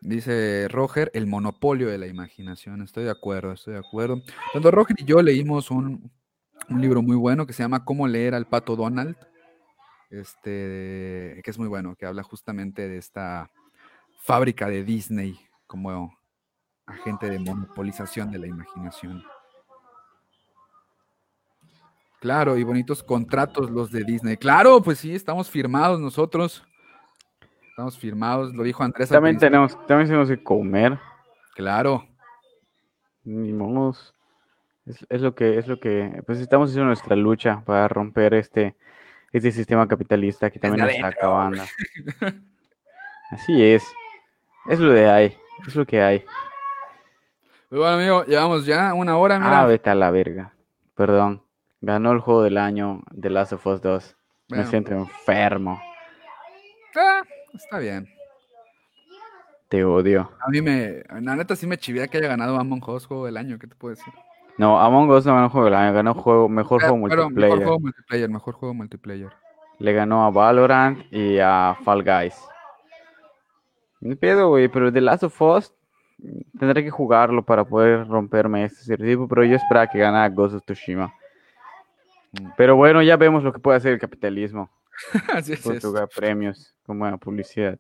Dice Roger, el monopolio de la imaginación. Estoy de acuerdo, estoy de acuerdo. Cuando Roger y yo leímos un, un libro muy bueno que se llama Cómo leer al pato Donald, este, que es muy bueno, que habla justamente de esta fábrica de Disney como agente de monopolización de la imaginación. Claro, y bonitos contratos los de Disney. Claro, pues sí, estamos firmados nosotros. Estamos firmados, lo dijo Andrés. También tenemos, también tenemos que comer. Claro. Ni modos. Es, lo que, es lo que, pues estamos haciendo nuestra lucha para romper este, este sistema capitalista que también nos está acabando. *laughs* Así es. Es lo de hay. Es lo que hay. Pues bueno, amigo, llevamos ya una hora, mira. Ah, vete a la verga. Perdón. Ganó el juego del año de Last of Us 2. Me siento enfermo. Ah, está bien. Te odio. A mí me. La neta sí me chivía que haya ganado Among Us juego del año. ¿Qué te puedo decir? No, Among Us no ganó juego del año. Ganó juego, mejor juego multiplayer. Mejor juego multiplayer, mejor juego multiplayer. Le ganó a Valorant y a Fall Guys. Me pedo, güey, pero The Last of Us tendré que jugarlo para poder romperme este estereotipo, pero yo esperaba que ganara Ghost of Tsushima. Mm. Pero bueno, ya vemos lo que puede hacer el capitalismo. *laughs* Así es. Por premios con buena publicidad.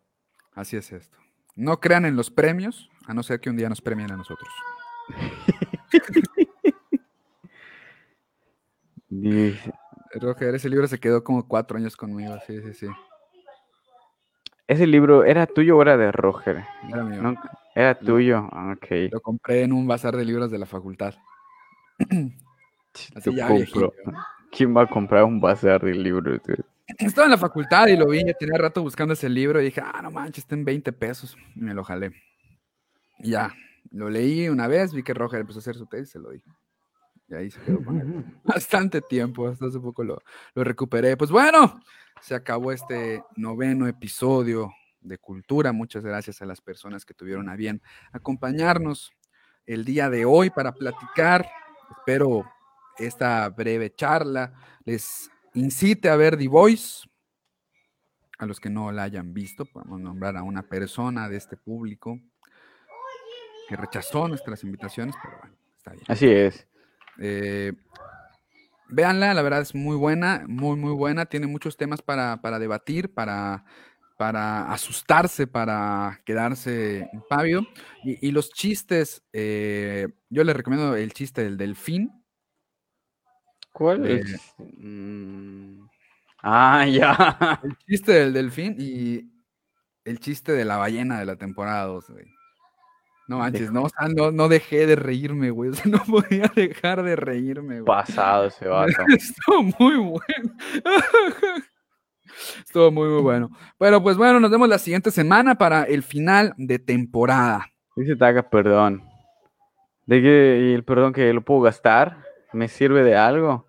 Así es esto. No crean en los premios, a no ser que un día nos premien a nosotros. *laughs* Roger, ese libro se quedó como cuatro años conmigo, sí, sí, sí. Ese libro era tuyo o era de Roger? Era mío. era tuyo, ah, ok. Lo compré en un bazar de libros de la facultad. *clears throat* Así ya ¿Quién va a comprar un bazar de libros? Estaba en la facultad y lo vi, tenía rato buscando ese libro y dije, ah, no manches, está en 20 pesos. Y me lo jalé. Y ya, lo leí una vez, vi que Roger empezó a hacer su tesis y se lo dije. Y ahí se quedó bastante tiempo, hasta hace poco lo, lo recuperé. Pues bueno, se acabó este noveno episodio de Cultura. Muchas gracias a las personas que tuvieron a bien acompañarnos el día de hoy para platicar. Espero esta breve charla les incite a ver The Voice. A los que no la hayan visto, podemos nombrar a una persona de este público que rechazó nuestras invitaciones, pero bueno, está bien. Así es. Eh, véanla, la verdad es muy buena, muy, muy buena. Tiene muchos temas para, debatir, para, para asustarse, para quedarse impávido. Y, y los chistes, eh, yo les recomiendo el chiste del delfín. ¿Cuál es? Mm, ah, *laughs* ya. El chiste del delfín y el chiste de la ballena de la temporada 2, No manches, no, no, dejé de reírme, güey. O sea, *laughs* no podía dejar de reírme, güey. Pasado ese *laughs* vato. Estuvo muy bueno. Estuvo muy, muy bueno. Pero pues bueno, nos vemos la siguiente semana para el final de temporada. Dice Taga, perdón. ¿De que el perdón que lo puedo gastar? ¿Me sirve de algo?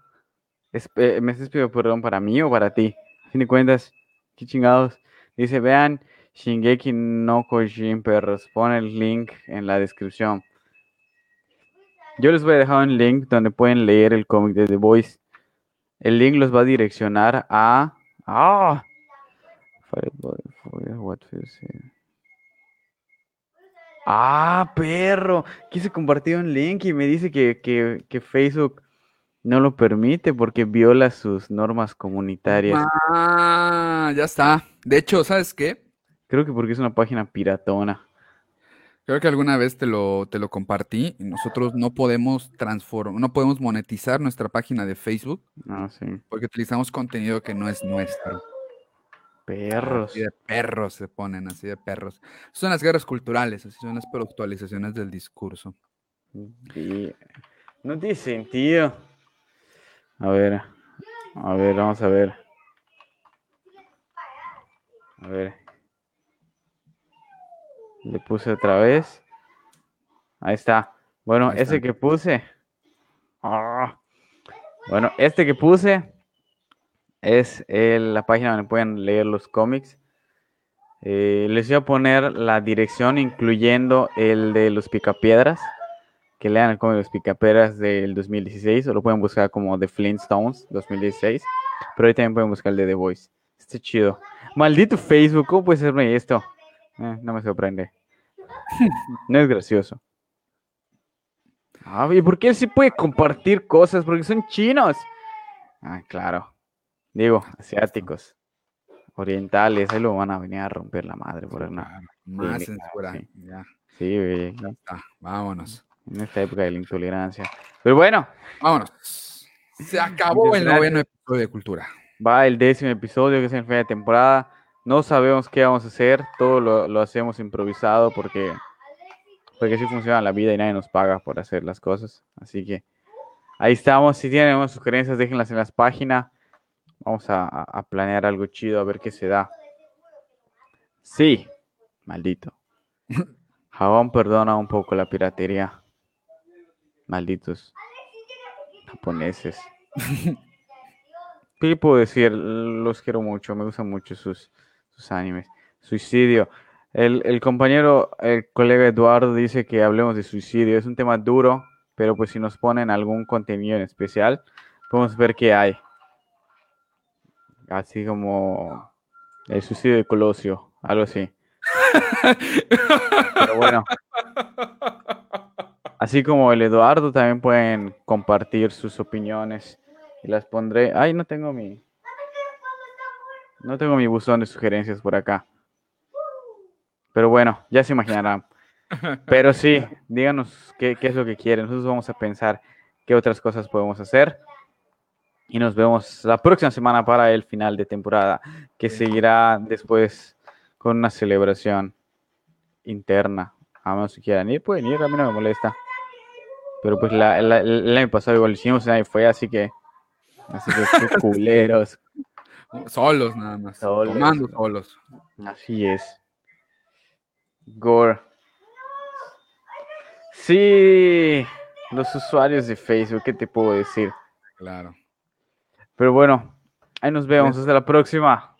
Eh, ¿Me estás perdón para mí o para ti? A fin de cuentas, qué chingados. Dice, vean Shingeki no Kojin, perros. Pon el link en la descripción. Yo les voy a dejar un link donde pueden leer el cómic de The Voice. El link los va a direccionar a... ¡Ah! Ah, perro. Quise compartir un link y me dice que, que Facebook no lo permite porque viola sus normas comunitarias. Ah, ya está. De hecho, ¿sabes qué? Creo que porque es una página piratona. Creo que alguna vez te lo, te lo compartí nosotros no podemos transformar, no podemos monetizar nuestra página de Facebook. Ah, sí. Porque utilizamos contenido que no es nuestro. Perros. Así de perros se ponen, así de perros. Son las guerras culturales, así son las actualizaciones del discurso. No tiene sentido. A ver, a ver, vamos a ver. A ver. Le puse otra vez. Ahí está. Bueno, ese que puse. Ah. Bueno, este que puse es la página donde pueden leer los cómics. Eh, les voy a poner la dirección incluyendo el de los picapiedras que lean el cómic de los Picaperas del 2016, o lo pueden buscar como The Flintstones 2016, pero ahí también pueden buscar el de The Voice. Está chido. Maldito Facebook, ¿cómo puede serme esto? Eh, no me sorprende. no es gracioso. Ah, ¿y por qué él puede compartir cosas? Porque son chinos. Ah, claro. Digo, asiáticos, orientales, ahí lo van a venir a romper la madre por Claro, Más Sí, censura. sí. Ya, Sí, güey, ya está. Vámonos. en esta época de la intolerancia. Pero bueno, Vámonos. Se acabó el noveno episodio de Cultura. va el décimo episodio, que es el fin de temporada. No sabemos qué vamos a hacer, todo lo, lo hacemos improvisado porque, porque así funciona la vida y nadie nos paga por hacer las cosas. Así que ahí estamos. Si tienen algunas sugerencias, déjenlas en las páginas. Vamos a, planear algo chido, a ver qué se da. Sí, maldito. *laughs* Jabón perdona un poco la piratería. Malditos japoneses. *laughs* ¿Qué puedo decir? Los quiero mucho, me gustan mucho sus, sus animes. Suicidio. El, el compañero, el colega Eduardo dice que hablemos de suicidio. Es un tema duro, pero pues si nos ponen algún contenido en especial, podemos ver qué hay. Así como el suicidio de Colosio, algo así. Pero bueno. *laughs* Así como el Eduardo, también pueden compartir sus opiniones y las pondré. Ay, no tengo mi. No tengo mi buzón de sugerencias por acá. Pero bueno, ya se imaginarán. Pero sí, *laughs* díganos qué, qué es lo que quieren. Nosotros vamos a pensar qué otras cosas podemos hacer. Y nos vemos la próxima semana para el final de temporada, que seguirá después con una celebración interna. A menos si quieran ir, pueden ir, a mí no me molesta. Pero pues la, la- el año pasado igual hicimos y fue, así que. Así que qué *laughs* culeros. Solos nada más. Solos. Tomando solos. Así es. Gore. Sí, los usuarios de Facebook, ¿qué te puedo decir? Claro. Pero bueno, ahí nos vemos. Hasta la próxima.